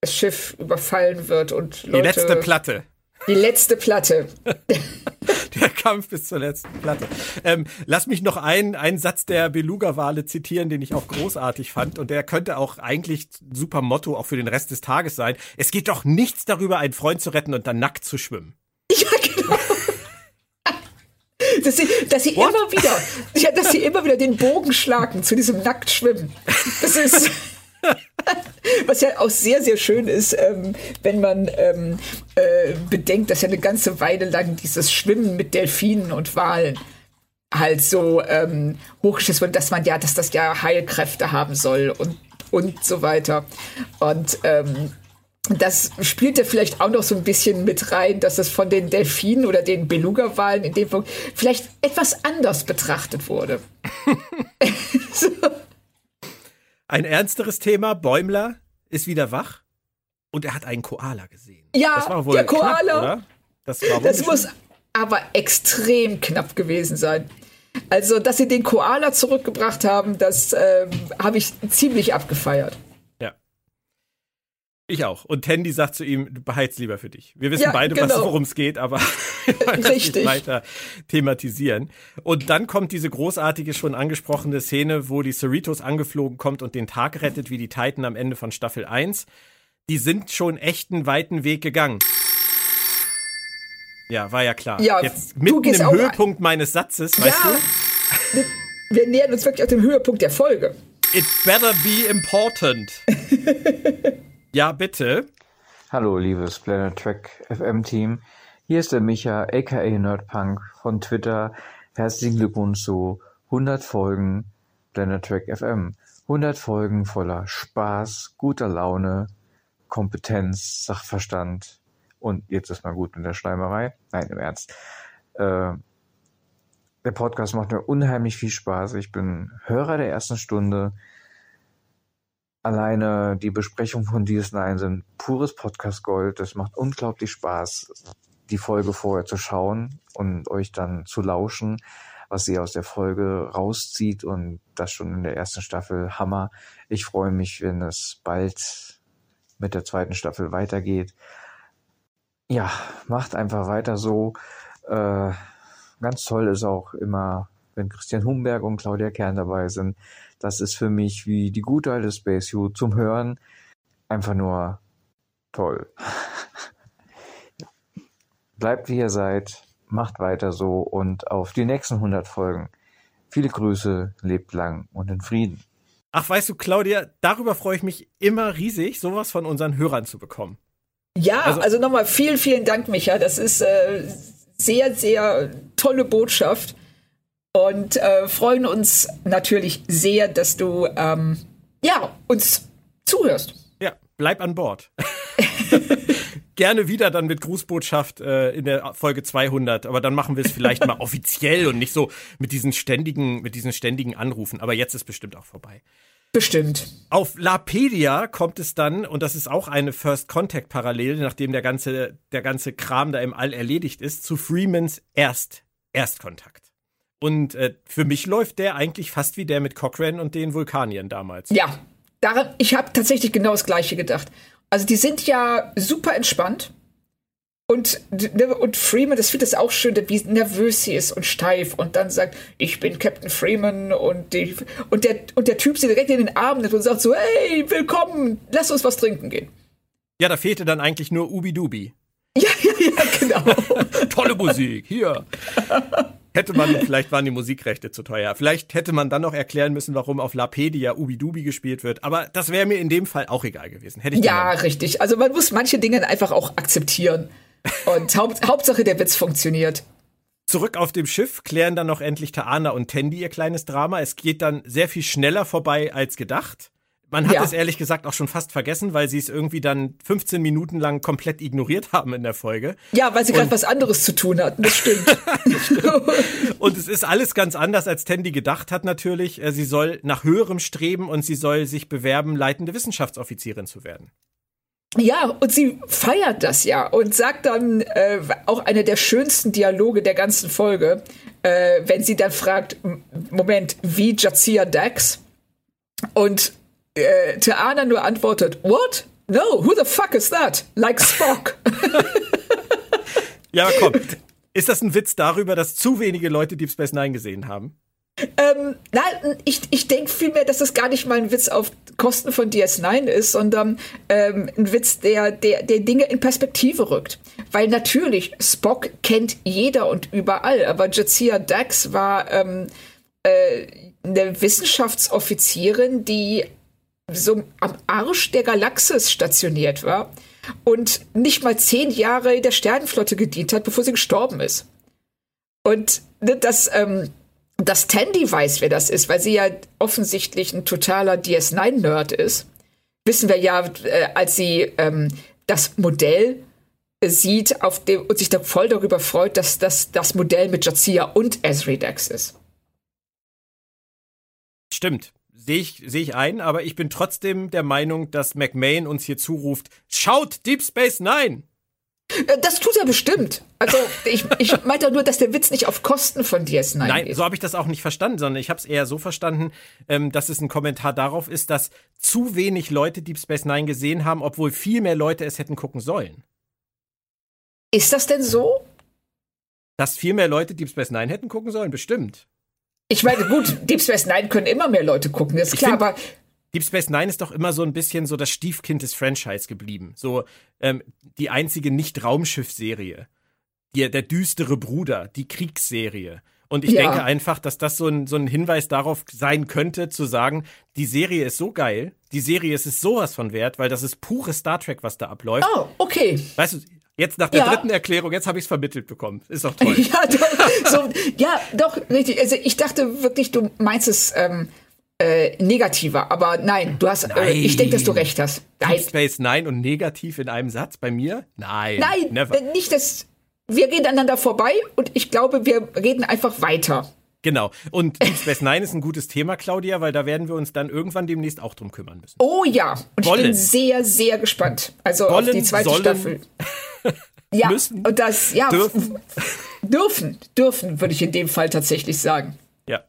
das Schiff überfallen wird und Leute, Die letzte Platte. Die letzte Platte. der Kampf bis zur letzten Platte. Ähm, lass mich noch einen, einen Satz der Beluga-Wale zitieren, den ich auch großartig fand. Und der könnte auch eigentlich super Motto auch für den Rest des Tages sein. Es geht doch nichts darüber, einen Freund zu retten und dann nackt zu schwimmen. Ja, genau. dass sie, dass sie immer wieder, ja, dass sie immer wieder den Bogen schlagen zu diesem Nacktschwimmen. Das ist. Was ja auch sehr, sehr schön ist, ähm, wenn man ähm, äh, bedenkt, dass ja eine ganze Weile lang dieses Schwimmen mit Delfinen und Walen halt so ähm, hochgeschätzt wird, dass man ja, dass das ja Heilkräfte haben soll und, und so weiter. Und ähm, das spielt ja vielleicht auch noch so ein bisschen mit rein, dass es von den Delfinen oder den Beluga-Walen in dem Fall vielleicht etwas anders betrachtet wurde. so. Ein ernsteres Thema, Bäumler ist wieder wach und er hat einen Koala gesehen. Ja, das war wohl der Koala. Knapp? Das, das muss aber extrem knapp gewesen sein. Also, dass sie den Koala zurückgebracht haben, das ähm, habe ich ziemlich abgefeiert. Ich auch. Und Tandy sagt zu ihm, du beheizt lieber für dich. Wir wissen ja, beide, genau. worum es geht, aber nicht weiter thematisieren. Und dann kommt diese großartige, schon angesprochene Szene, wo die Cerritos angeflogen kommt und den Tag rettet, wie die Titan am Ende von Staffel 1. Die sind schon echt einen weiten Weg gegangen. Ja, war ja klar. Ja, Jetzt mitten im Höhepunkt ein. meines Satzes, ja, weißt du? Wir nähern uns wirklich auf dem Höhepunkt der Folge. It better be important. Ja, bitte. Hallo, liebes Planet Track FM Team. Hier ist der Micha, aka Nerdpunk von Twitter. Herzlichen Glückwunsch zu 100 Folgen Planet Track FM. 100 Folgen voller Spaß, guter Laune, Kompetenz, Sachverstand und jetzt ist mal gut mit der Schleimerei. Nein, im Ernst. Äh, der Podcast macht mir unheimlich viel Spaß. Ich bin Hörer der ersten Stunde. Alleine die Besprechung von DS9 sind pures Podcast Gold. Es macht unglaublich Spaß, die Folge vorher zu schauen und euch dann zu lauschen, was sie aus der Folge rauszieht und das schon in der ersten Staffel Hammer. Ich freue mich, wenn es bald mit der zweiten Staffel weitergeht. Ja, macht einfach weiter so. Äh, ganz toll ist auch immer, wenn Christian Humberg und Claudia Kern dabei sind. Das ist für mich wie die gute alte Space U zum Hören einfach nur toll. Bleibt wie ihr seid, macht weiter so und auf die nächsten 100 Folgen. Viele Grüße, lebt lang und in Frieden. Ach, weißt du, Claudia, darüber freue ich mich immer riesig, sowas von unseren Hörern zu bekommen. Ja, also, also nochmal vielen, vielen Dank, Micha. Das ist äh, sehr, sehr tolle Botschaft und äh, freuen uns natürlich sehr, dass du ähm, ja, uns zuhörst. Ja, bleib an Bord. Gerne wieder dann mit Grußbotschaft äh, in der Folge 200, aber dann machen wir es vielleicht mal offiziell und nicht so mit diesen ständigen, mit diesen ständigen Anrufen. Aber jetzt ist bestimmt auch vorbei. Bestimmt. Auf Lapedia kommt es dann, und das ist auch eine First Contact Parallele, nachdem der ganze, der ganze Kram da im All erledigt ist, zu Freemans Erst, Erstkontakt. Und äh, für mich läuft der eigentlich fast wie der mit Cochrane und den Vulkaniern damals. Ja, daran, ich habe tatsächlich genau das Gleiche gedacht. Also die sind ja super entspannt. Und, ne, und Freeman, das finde ich auch schön, wie nervös sie ist und steif und dann sagt, ich bin Captain Freeman und, die, und, der, und der Typ sie direkt in den Arm nimmt und sagt so, hey, willkommen, lass uns was trinken gehen. Ja, da fehlte dann eigentlich nur Ubi Dubi. Ja, ja, ja, genau. Tolle Musik, hier. Hätte man, vielleicht waren die Musikrechte zu teuer. Vielleicht hätte man dann noch erklären müssen, warum auf Lapedia Ubidubi gespielt wird. Aber das wäre mir in dem Fall auch egal gewesen. Hätte ich ja, richtig. Also man muss manche Dinge einfach auch akzeptieren. Und Haupt, Hauptsache der Witz funktioniert. Zurück auf dem Schiff klären dann noch endlich Taana und Tandy ihr kleines Drama. Es geht dann sehr viel schneller vorbei als gedacht. Man hat Ja. es ehrlich gesagt auch schon fast vergessen, weil sie es irgendwie dann 15 Minuten lang komplett ignoriert haben in der Folge. Ja, weil sie gerade was anderes zu tun hatten, das stimmt. Und es ist alles ganz anders, als Tandy gedacht hat natürlich. Äh, Sie soll nach höherem streben und sie soll sich bewerben, leitende Wissenschaftsoffizierin zu werden. Ja, und sie feiert das ja und sagt dann äh, auch eine der schönsten Dialoge der ganzen Folge, äh, wenn sie dann fragt, Moment, wie Jazia Dax? Und äh, Teana nur antwortet, What? No, who the fuck is that? Like Spock. Ja, komm. Ist das ein Witz darüber, dass zu wenige Leute Deep Space Nine gesehen haben? ähm, nein, ich, ich denke vielmehr, dass das gar nicht mal ein Witz auf Kosten von DS9 ist, sondern ähm, ein Witz, der, der, der Dinge in Perspektive rückt. Weil natürlich, Spock kennt jeder und überall, aber Jazia Dax war ähm, äh, eine Wissenschaftsoffizierin, die so am Arsch der Galaxis stationiert war und nicht mal zehn Jahre in der Sternenflotte gedient hat, bevor sie gestorben ist. Und ne, das, ähm, dass Tandy weiß, wer das ist, weil sie ja offensichtlich ein totaler DS9-Nerd ist, wissen wir ja, äh, als sie ähm, das Modell äh, sieht auf dem, und sich da voll darüber freut, dass das das Modell mit Jazia und Ezri Dax ist. Stimmt. Sehe ich, sehe ich ein, aber ich bin trotzdem der Meinung, dass McMahon uns hier zuruft, schaut Deep Space Nine! Äh, Das tut er bestimmt. Also ich, ich meinte nur, dass der Witz nicht auf Kosten von DS9 Nein, geht. so habe ich das auch nicht verstanden, sondern ich habe es eher so verstanden, ähm, dass es ein Kommentar darauf ist, dass zu wenig Leute Deep Space Nine gesehen haben, obwohl viel mehr Leute es hätten gucken sollen. Ist das denn so? Dass viel mehr Leute Deep Space Nine hätten gucken sollen, bestimmt. Ich meine, gut, Deep Space Nine können immer mehr Leute gucken, ist klar, aber Deep Space Nine ist doch immer so ein bisschen so das Stiefkind des Franchise geblieben. So ähm, die einzige Nicht-Raumschiff-Serie. Der düstere Bruder, die Kriegsserie. Und ich Ja. denke einfach, dass das so ein, so ein Hinweis darauf sein könnte, zu sagen, die Serie ist so geil, die Serie ist es sowas von wert, weil das ist pure Star Trek, was da abläuft. Oh, okay. Weißt du, jetzt nach der Ja. dritten Erklärung, jetzt habe ich es vermittelt bekommen. Ist doch toll. Ja, doch, so, ja, doch, richtig. Also ich dachte wirklich, du meinst es ähm, äh, negativer, aber nein, du hast, äh, ich denke, dass du recht hast. Deep Nein, Space Nine und negativ in einem Satz bei mir? Nein. nein, never. äh, nicht das. Wir gehen aneinander vorbei und ich glaube, wir reden einfach weiter. Genau. Und Deep Space Nine ist ein gutes Thema, Claudia, weil da werden wir uns dann irgendwann demnächst auch drum kümmern müssen. Oh ja, und ich Wollen. bin sehr, sehr gespannt. Also auf Wollen, die zweite sollen, Staffel. Ja, müssen, und das, ja, dürfen. dürfen, dürfen, würde ich in dem Fall tatsächlich sagen. Ja.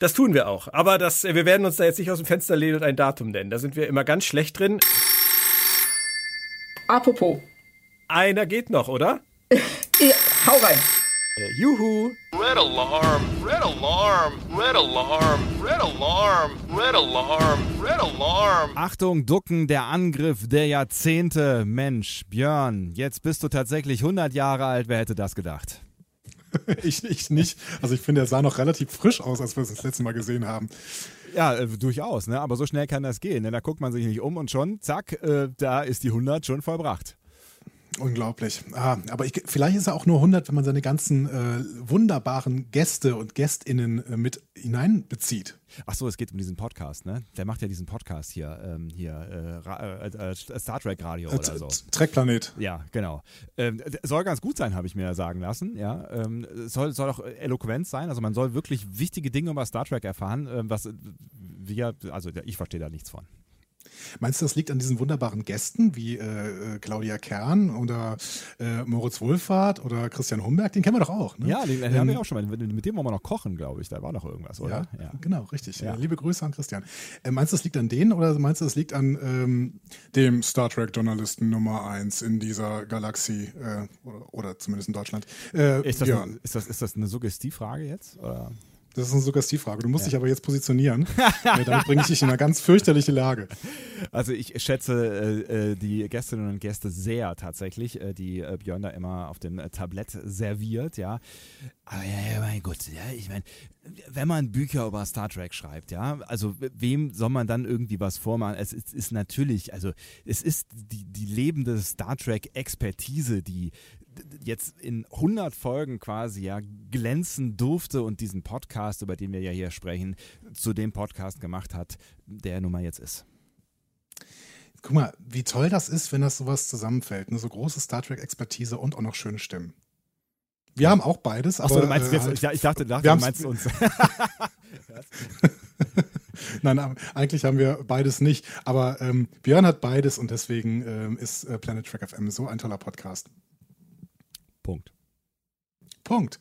Das tun wir auch. Aber das, wir werden uns da jetzt nicht aus dem Fenster lehnen und ein Datum nennen. Da sind wir immer ganz schlecht drin. Apropos, Einer geht noch, oder? ja, hau rein. Äh, juhu. Red alarm, red alarm, red alarm, red alarm, red alarm, red alarm. Achtung, Ducken, der Angriff der Jahrzehnte. Mensch, Björn, jetzt bist du tatsächlich 100 Jahre alt. Wer hätte das gedacht? ich, ich nicht. Also ich finde, er sah noch relativ frisch aus, als wir es das letzte Mal gesehen haben. Ja, äh, durchaus, ne? aber so schnell kann das gehen. Ne? Da guckt man sich nicht um und schon, zack, äh, da ist die 100 schon vollbracht. Unglaublich. Ah, aber ich, vielleicht ist er auch nur 100, wenn man seine ganzen äh, wunderbaren Gäste und GästInnen äh, mit hineinbezieht. Ach so, es geht um diesen Podcast, ne? Der macht ja diesen Podcast hier, ähm, hier äh, Ra- äh, äh, Star Trek Radio Äh, oder so. Trackplanet. Ja, genau. Ähm, soll ganz gut sein, habe ich mir sagen lassen. Ja, ähm, soll, soll auch eloquent sein. Also man soll wirklich wichtige Dinge über Star Trek erfahren, ähm, was wir, also ich verstehe da nichts von. Meinst du, das liegt an diesen wunderbaren Gästen wie äh, äh, Claudia Kern oder äh, Moritz Wohlfahrt oder Christian Humberg? Den kennen wir doch auch. Ne? Ja, den, den Ähm, haben wir auch schon mal. Mit, dem wollen wir noch kochen, glaube ich. Da war noch irgendwas, oder? Ja, genau, richtig. Ja. Liebe Grüße an Christian. Äh, meinst du, das liegt an denen oder meinst du, das liegt an ähm, dem Star Trek-Journalisten Nummer 1 in dieser Galaxie äh, oder, oder zumindest in Deutschland? Äh, Ist das, eine, ist, das, ist das eine Suggestivfrage jetzt? Oder? Das ist eine Suggestivfrage. Du musst dich aber jetzt positionieren. ja, damit bringe ich dich in eine ganz fürchterliche Lage. Also ich schätze äh, äh, die Gästinnen und Gäste sehr tatsächlich, äh, die äh, Björn da immer auf dem äh, Tablett serviert, ja. Aber ja, ja, mein Gott, ja, ich meine, wenn man Bücher über Star Trek schreibt, ja, also wem soll man dann irgendwie was vormachen? Es ist, ist natürlich, also es ist die, die lebende Star Trek-Expertise, die jetzt in 100 Folgen quasi ja glänzen durfte und diesen Podcast, über den wir ja hier sprechen, zu dem Podcast gemacht hat, der nun mal jetzt ist. Guck mal, wie toll das ist, wenn das sowas zusammenfällt. Ne? So große Star Trek-Expertise und auch noch schöne Stimmen. Wir haben auch beides. Achso, du meinst äh, jetzt, halt, ich dachte, dachte du meinst uns. Nein, eigentlich haben wir beides nicht. Aber ähm, Björn hat beides und deswegen ähm, ist äh, Planet Track FM so ein toller Podcast. Punkt. Punkt.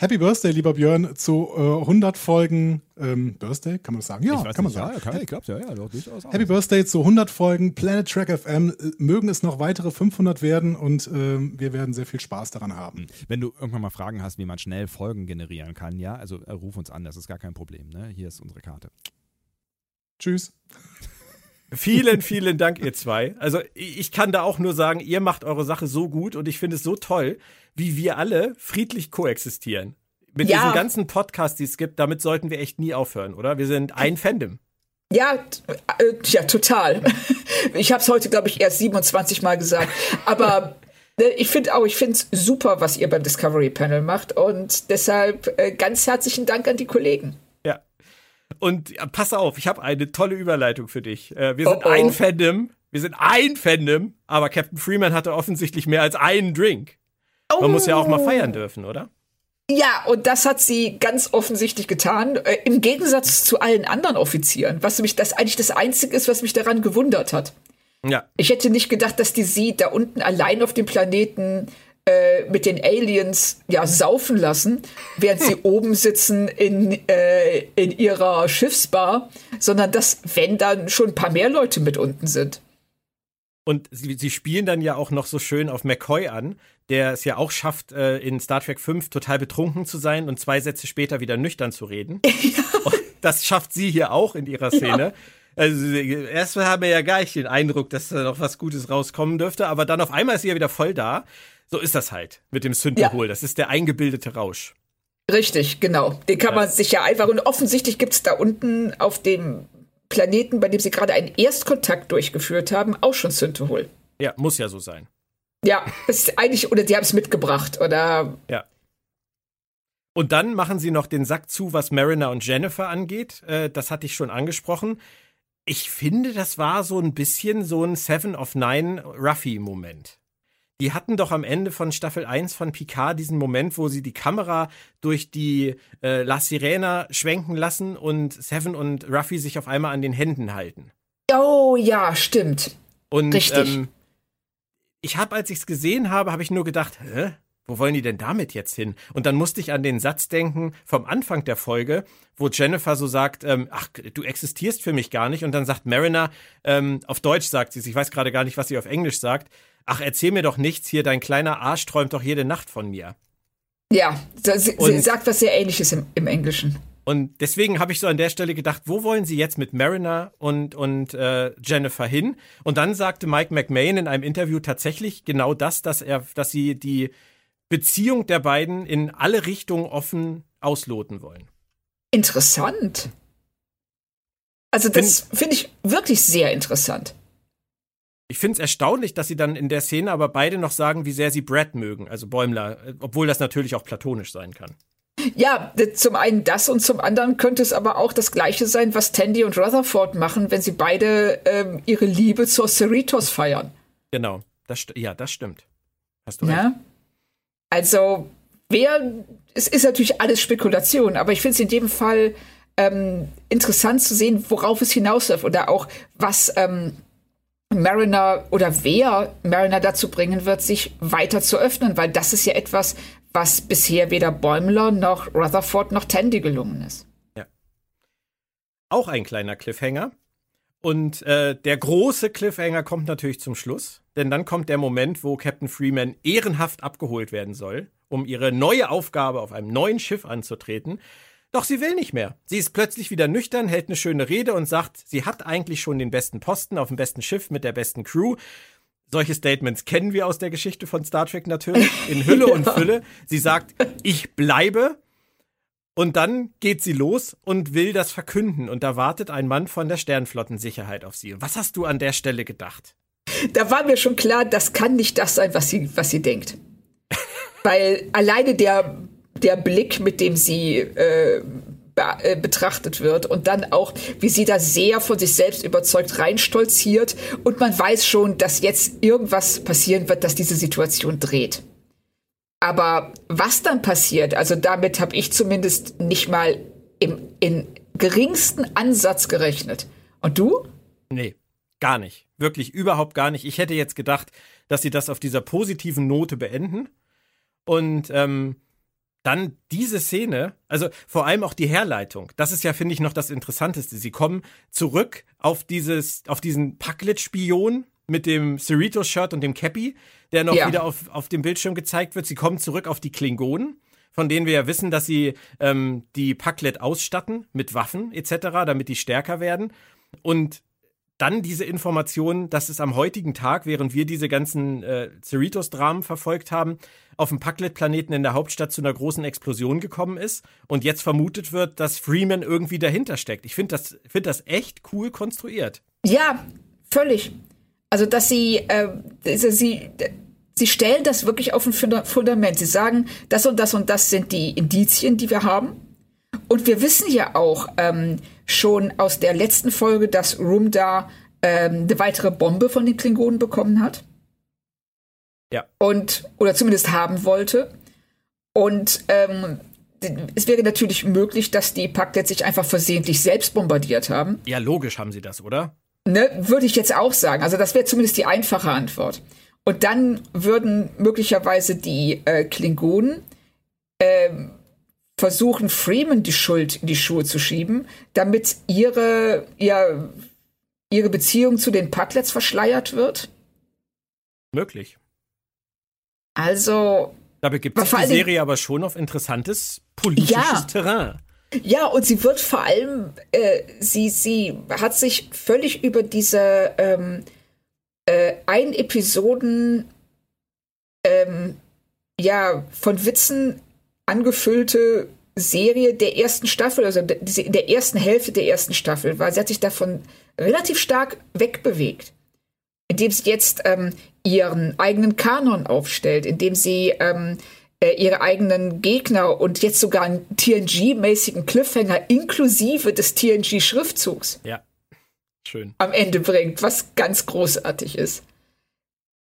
Happy Birthday, lieber Björn, zu äh, 100 Folgen ähm, Birthday, kann man das sagen? Ja, kann man sagen. Ja, kann, ich glaube, ja, ja, doch, durchaus. Happy Birthday zu 100 Folgen Planet Track FM. Äh, mögen es noch weitere 500 werden und äh, wir werden sehr viel Spaß daran haben. Hm. Wenn du irgendwann mal Fragen hast, wie man schnell Folgen generieren kann, ja, also äh, ruf uns an, das ist gar kein Problem. Ne? Hier ist unsere Karte. Tschüss. Vielen, vielen Dank, ihr zwei. Also ich kann da auch nur sagen, ihr macht eure Sache so gut und ich finde es so toll, wie wir alle friedlich koexistieren. Mit ja. diesen ganzen Podcasts, die es gibt, damit sollten wir echt nie aufhören, oder? Wir sind ein Fandom. Ja, äh, ja, total. Ich habe es heute, glaube ich, erst 27 Mal gesagt. Aber ne, ich finde auch, ich finde es super, was ihr beim Discovery Panel macht. Und deshalb äh, ganz herzlichen Dank an die Kollegen. Und ja, pass auf, ich habe eine tolle Überleitung für dich. Äh, wir sind oh oh. ein Fandom. Wir sind ein Fandom, aber Captain Freeman hatte offensichtlich mehr als einen Drink. Oh. Man muss ja auch mal feiern dürfen, oder? Ja, und das hat sie ganz offensichtlich getan, äh, im Gegensatz zu allen anderen Offizieren, was mich das eigentlich das Einzige ist, was mich daran gewundert hat. Ja. Ich hätte nicht gedacht, dass die sie da unten allein auf dem Planeten äh, mit den Aliens ja saufen lassen, während sie oben sitzen in, äh, in ihrer Schiffsbar, sondern dass, wenn dann schon ein paar mehr Leute mit unten sind. Und sie, sie spielen dann ja auch noch so schön auf McCoy an, der es ja auch schafft, äh, in Star Trek 5 total betrunken zu sein und zwei Sätze später wieder nüchtern zu reden. Ja. das schafft sie hier auch in ihrer Szene. Ja. Also erstmal haben wir ja gar nicht den Eindruck, dass da noch was Gutes rauskommen dürfte, aber dann auf einmal ist sie ja wieder voll da. So ist das halt mit dem Synthehol. Ja. Das ist der eingebildete Rausch. Richtig, genau. Den kann man sich ja einfach und offensichtlich gibt es da unten auf dem Planeten, bei dem sie gerade einen Erstkontakt durchgeführt haben, auch schon Synthehol. Ja, muss ja so sein. Ja, ist eigentlich, oder die haben es mitgebracht, oder? Ja. Und dann machen sie noch den Sack zu, was Mariner und Jennifer angeht. Äh, das hatte ich schon angesprochen. Ich finde, das war so ein bisschen so ein Seven of Nine Ruffy-Moment. Die hatten doch am Ende von Staffel 1 von Picard diesen Moment, wo sie die Kamera durch die äh, La Sirena schwenken lassen und Seven und Ruffy sich auf einmal an den Händen halten. Oh ja, stimmt. Und Richtig. Ähm, ich habe, als ich es gesehen habe, habe ich nur gedacht, hä? Wo wollen die denn damit jetzt hin? Und dann musste ich an den Satz denken vom Anfang der Folge, wo Jennifer so sagt, ähm, ach, du existierst für mich gar nicht. Und dann sagt Mariner, ähm, auf Deutsch sagt sie ich weiß gerade gar nicht, was sie auf Englisch sagt, ach, erzähl mir doch nichts hier, dein kleiner Arsch träumt doch jede Nacht von mir. Ja, sie, sie sagt was sehr ähnliches im, im Englischen. Und deswegen habe ich so an der Stelle gedacht, wo wollen sie jetzt mit Mariner und, und äh, Jennifer hin? Und dann sagte Mike McMahon in einem Interview tatsächlich genau das, dass er, dass sie die Beziehung der beiden in alle Richtungen offen ausloten wollen. Interessant. Also das finde ich wirklich sehr interessant. Ich finde es erstaunlich, dass sie dann in der Szene aber beide noch sagen, wie sehr sie Brad mögen, also Bäumler, obwohl das natürlich auch platonisch sein kann. Ja, zum einen das und zum anderen könnte es aber auch das Gleiche sein, was Tandy und Rutherford machen, wenn sie beide ähm, ihre Liebe zur Cerritos feiern. Genau, das, ja, das stimmt. Hast du recht. Ja. Also, wer, es ist natürlich alles Spekulation, aber ich finde es in dem Fall ähm, interessant zu sehen, worauf es hinausläuft oder auch was ähm, Mariner oder wer Mariner dazu bringen wird, sich weiter zu öffnen, weil das ist ja etwas, was bisher weder Bäumler noch Rutherford noch Tandy gelungen ist. Ja. Auch ein kleiner Cliffhanger. Und äh, der große Cliffhanger kommt natürlich zum Schluss, denn dann kommt der Moment, wo Captain Freeman ehrenhaft abgeholt werden soll, um ihre neue Aufgabe auf einem neuen Schiff anzutreten. Doch sie will nicht mehr. Sie ist plötzlich wieder nüchtern, hält eine schöne Rede und sagt, sie hat eigentlich schon den besten Posten auf dem besten Schiff mit der besten Crew. Solche Statements kennen wir aus der Geschichte von Star Trek natürlich, in Hülle ja. und Fülle. Sie sagt, ich bleibe. Und dann geht sie los und will das verkünden. Und da wartet ein Mann von der Sternflottensicherheit auf sie. Was hast du an der Stelle gedacht? Da war mir schon klar, das kann nicht das sein, was sie, was sie denkt. Weil alleine der, der Blick, mit dem sie äh, äh, betrachtet wird und dann auch, wie sie da sehr von sich selbst überzeugt reinstolziert und man weiß schon, dass jetzt irgendwas passieren wird, dass diese Situation dreht. Aber was dann passiert, also damit habe ich zumindest nicht mal im, im geringsten Ansatz gerechnet. Und du? Nee, gar nicht. Wirklich überhaupt gar nicht. Ich hätte jetzt gedacht, dass sie das auf dieser positiven Note beenden. Und ähm, dann diese Szene, also vor allem auch die Herleitung, das ist ja, finde ich, noch das Interessanteste. Sie kommen zurück auf dieses, auf diesen Packlet-Spion mit dem Cerritos-Shirt und dem Cappy, der noch ja. wieder auf, auf dem Bildschirm gezeigt wird. Sie kommen zurück auf die Klingonen, von denen wir ja wissen, dass sie ähm, die Packlet ausstatten mit Waffen etc., damit die stärker werden. Und dann diese Information, dass es am heutigen Tag, während wir diese ganzen äh, Cerritos-Dramen verfolgt haben, auf dem Packlet-Planeten in der Hauptstadt zu einer großen Explosion gekommen ist und jetzt vermutet wird, dass Freeman irgendwie dahinter steckt. Ich finde das, find das echt cool konstruiert. Ja, völlig. Also, dass sie, äh, sie, sie stellen das wirklich auf ein Fundament. Sie sagen, das und das und das sind die Indizien, die wir haben. Und wir wissen ja auch ähm, schon aus der letzten Folge, dass Rumda ähm, eine weitere Bombe von den Klingonen bekommen hat. Ja. Und, oder zumindest haben wollte. Und ähm, es wäre natürlich möglich, dass die Paktet sich einfach versehentlich selbst bombardiert haben. Ja, logisch haben sie das, oder? Ne, würde ich jetzt auch sagen. Also das wäre zumindest die einfache Antwort. Und dann würden möglicherweise die äh, Klingonen äh, versuchen, Freeman die Schuld in die Schuhe zu schieben, damit ihre, ja, ihre Beziehung zu den Putlets verschleiert wird? Möglich. Also. Dabei gibt es die Serie aber schon auf interessantes politisches ja, Terrain. Ja, und sie wird vor allem, äh, sie, sie hat sich völlig über diese ähm, äh, ein Episoden ähm, ja, von Witzen angefüllte Serie der ersten Staffel, also in der ersten Hälfte der ersten Staffel, weil sie hat sich davon relativ stark wegbewegt. Indem sie jetzt ähm, ihren eigenen Kanon aufstellt, indem sie ähm, äh, ihre eigenen Gegner und jetzt sogar einen TNG-mäßigen Cliffhanger inklusive des TNG-Schriftzugs ja. Schön. am Ende bringt, was ganz großartig ist.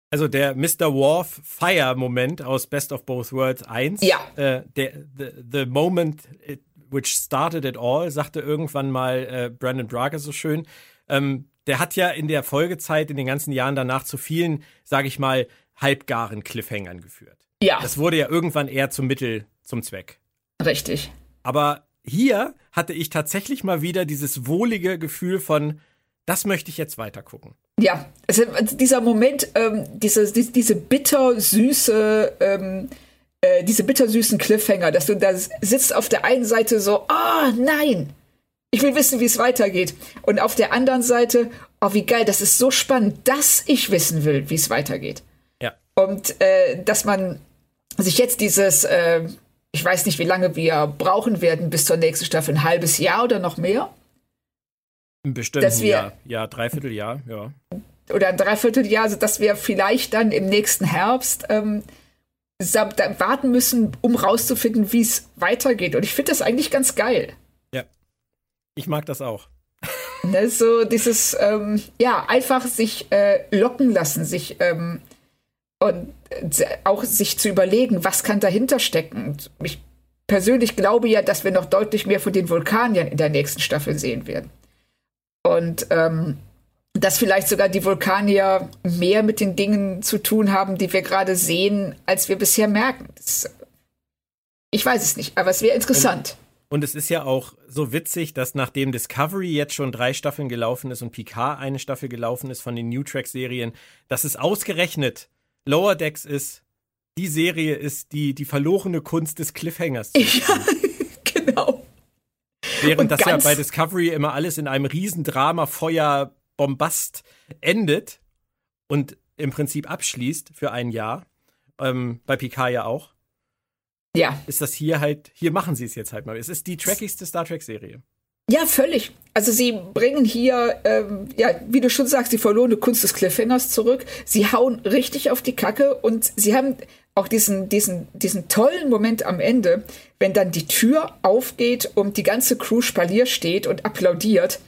Also der Mr. Worf Fire Moment aus Best of Both Worlds 1. Ja. Äh, der, the, the moment it, which started it all, sagte irgendwann mal äh, Brandon Braga so schön. Ähm, der hat ja in der Folgezeit, in den ganzen Jahren danach zu vielen, sage ich mal, halbgaren Cliffhangern geführt. Ja. Das wurde ja irgendwann eher zum Mittel zum Zweck. Richtig. Aber hier hatte ich tatsächlich mal wieder dieses wohlige Gefühl von, das möchte ich jetzt weiter gucken. Ja, also dieser Moment, ähm, diese, diese, diese bittersüße, ähm, äh, diese bittersüßen Cliffhanger, dass du da sitzt auf der einen Seite so, ah, oh, nein, ich will wissen, wie es weitergeht. Und auf der anderen Seite, oh, wie geil, das ist so spannend, dass ich wissen will, wie es weitergeht. Ja. Und äh, dass man sich jetzt dieses, äh, ich weiß nicht, wie lange wir brauchen werden bis zur nächsten Staffel, ein halbes Jahr oder noch mehr Bestimmt, dass wir, ja, ja, Dreivierteljahr, ja. Oder ein Dreivierteljahr, also dass wir vielleicht dann im nächsten Herbst ähm, warten müssen, um rauszufinden, wie es weitergeht. Und ich finde das eigentlich ganz geil. Ich mag das auch. Ne, so dieses, ähm, ja, einfach sich äh, locken lassen, sich ähm, und äh, auch sich zu überlegen, was kann dahinter stecken. Ich persönlich glaube ja, dass wir noch deutlich mehr von den Vulkaniern in der nächsten Staffel sehen werden. Und ähm, dass vielleicht sogar die Vulkanier mehr mit den Dingen zu tun haben, die wir gerade sehen, als wir bisher merken. Das, ich weiß es nicht, aber es wäre interessant. Und, es ist ja auch so witzig, dass nachdem Discovery jetzt schon drei Staffeln gelaufen ist und Picard eine Staffel gelaufen ist von den New Track-Serien, dass es ausgerechnet Lower Decks ist, die Serie ist, die die verlorene Kunst des Cliffhangers. Ja, genau. Während das ja bei Discovery immer alles in einem Riesendrama, Feuer, Bombast endet und im Prinzip abschließt für ein Jahr. Ähm, bei Picard ja auch. Ja. Ist das hier halt, hier machen sie es jetzt halt mal. Es ist die trackigste Star Trek-Serie. Ja, völlig. Also sie bringen hier, ähm, ja, wie du schon sagst, die verlorene Kunst des Cliffhangers zurück. Sie hauen richtig auf die Kacke und sie haben auch diesen, diesen, diesen tollen Moment am Ende, wenn dann die Tür aufgeht und die ganze Crew Spalier steht und applaudiert,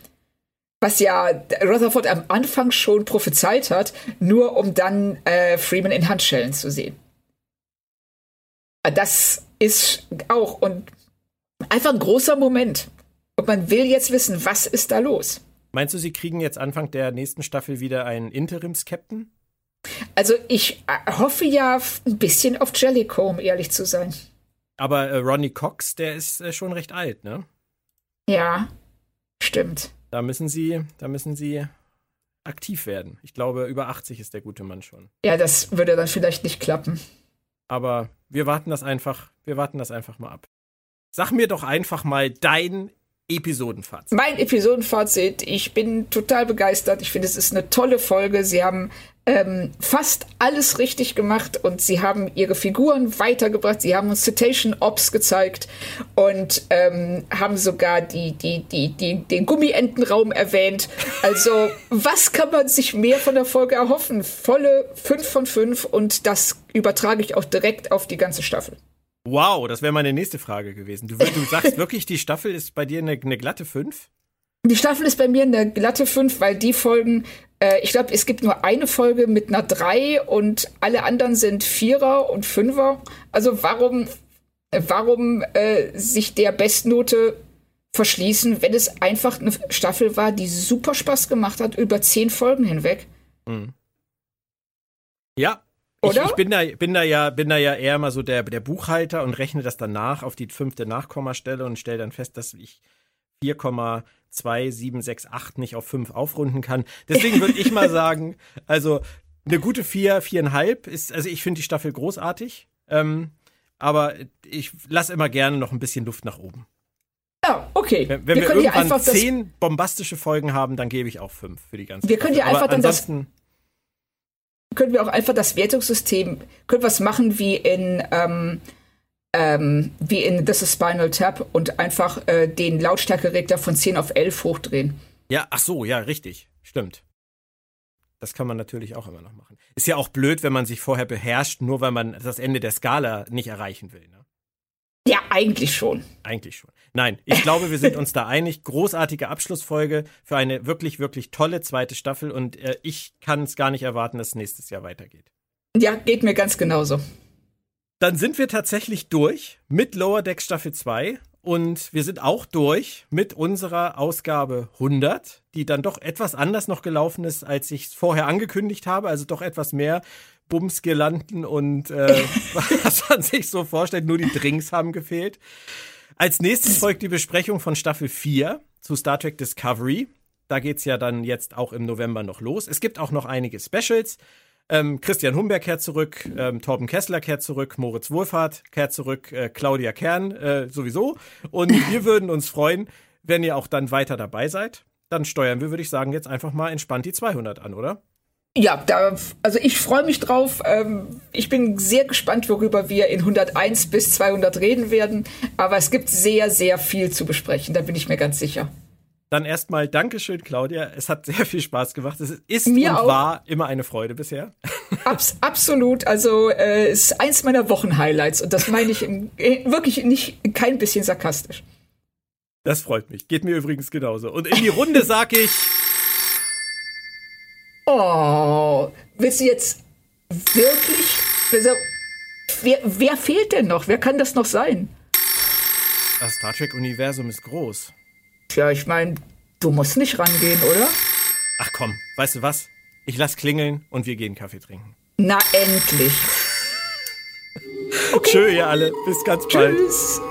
was ja Rutherford am Anfang schon prophezeit hat, nur um dann äh, Freeman in Handschellen zu sehen. Das ist auch und einfach ein großer Moment. Und man will jetzt wissen, was ist da los? Meinst du, sie kriegen jetzt Anfang der nächsten Staffel wieder einen Interims-Captain? Also ich äh, hoffe ja ein bisschen auf Jellicoe, um ehrlich zu sein. Aber äh, Ronnie Cox, der ist äh, schon recht alt, ne? Ja, stimmt. Da müssen sie, da müssen sie aktiv werden. Ich glaube, über 80 ist der gute Mann schon. Ja, das würde dann vielleicht nicht klappen. Aber wir warten das einfach, wir warten das einfach mal ab. Sag mir doch einfach mal dein Episodenfazit. Mein Episodenfazit, ich bin total begeistert. Ich finde, es ist eine tolle Folge. Sie haben ähm, fast alles richtig gemacht und sie haben ihre Figuren weitergebracht. Sie haben uns Citation Ops gezeigt und ähm, haben sogar die, die, die, die, den Gummientenraum erwähnt. Also, was kann man sich mehr von der Folge erhoffen? Volle 5 von 5 und das übertrage ich auch direkt auf die ganze Staffel. Wow, das wäre meine nächste Frage gewesen. Du, du sagst wirklich, die Staffel ist bei dir eine, eine glatte 5? Die Staffel ist bei mir eine glatte 5, weil die Folgen, äh, ich glaube, es gibt nur eine Folge mit einer 3 und alle anderen sind Vierer und Fünfer. Also warum, warum äh, sich der Bestnote verschließen, wenn es einfach eine Staffel war, die super Spaß gemacht hat, über zehn Folgen hinweg? Mhm. Ja, ich, ich, bin da, bin da ja, bin da ja eher mal so der, der Buchhalter und rechne das danach auf die fünfte Nachkommastelle und stelle dann fest, dass ich 4,2768 nicht auf 5 aufrunden kann. Deswegen würde ich mal sagen, also eine gute 4, 4,5 ist, also ich finde die Staffel großartig, ähm, aber ich lasse immer gerne noch ein bisschen Luft nach oben. Ja, okay. Wenn, wenn wir, wir irgendwann zehn bombastische Folgen haben, dann gebe ich auch fünf für die ganze Wir können ja einfach dann das können wir auch einfach das Wertungssystem, können wir es machen wie in, ähm, ähm, wie in This is Spinal Tap und einfach äh, den Lautstärkeregler von 10 auf 11 hochdrehen. Ja, ach so, ja, richtig. Stimmt. Das kann man natürlich auch immer noch machen. Ist ja auch blöd, wenn man sich vorher beherrscht, nur weil man das Ende der Skala nicht erreichen will. Ne? Ja, eigentlich schon. Eigentlich schon. Nein, ich glaube, wir sind uns da einig. Großartige Abschlussfolge für eine wirklich, wirklich tolle zweite Staffel und äh, ich kann es gar nicht erwarten, dass es nächstes Jahr weitergeht. Ja, geht mir ganz genauso. Dann sind wir tatsächlich durch mit Lower Deck Staffel 2 und wir sind auch durch mit unserer Ausgabe 100, die dann doch etwas anders noch gelaufen ist, als ich es vorher angekündigt habe, also doch etwas mehr Bumsgirlanden und äh, was man sich so vorstellt, nur die Drinks haben gefehlt. Als nächstes folgt die Besprechung von Staffel 4 zu Star Trek Discovery. Da geht's ja dann jetzt auch im November noch los. Es gibt auch noch einige Specials. Ähm, Christian Humberg kehrt zurück, ähm, Torben Kessler kehrt zurück, Moritz Wohlfahrt kehrt zurück, äh, Claudia Kern äh, sowieso. Und wir würden uns freuen, wenn ihr auch dann weiter dabei seid. Dann steuern wir, würde ich sagen, jetzt einfach mal entspannt die 200 an, oder? Ja, da, also ich freue mich drauf. Ähm, ich bin sehr gespannt, worüber wir in 101 bis 200 reden werden. Aber es gibt sehr, sehr viel zu besprechen. Da bin ich mir ganz sicher. Dann erstmal Dankeschön, Claudia. Es hat sehr viel Spaß gemacht. Es ist Mir und auch. war immer eine Freude bisher. Abs absolut. Also äh, es ist eins meiner Wochenhighlights und das meine ich im, äh, wirklich nicht kein bisschen sarkastisch. Das freut mich. Geht mir übrigens genauso. Und in die Runde sage ich. Oh, willst du jetzt wirklich? Also, wer, wer fehlt denn noch? Wer kann das noch sein? Das Star Trek-Universum ist groß. Tja, ich meine, du musst nicht rangehen, oder? Ach komm, weißt du was? Ich lass klingeln und wir gehen Kaffee trinken. Na endlich. okay. Tschö, ihr alle. Bis ganz bald. Tschüss.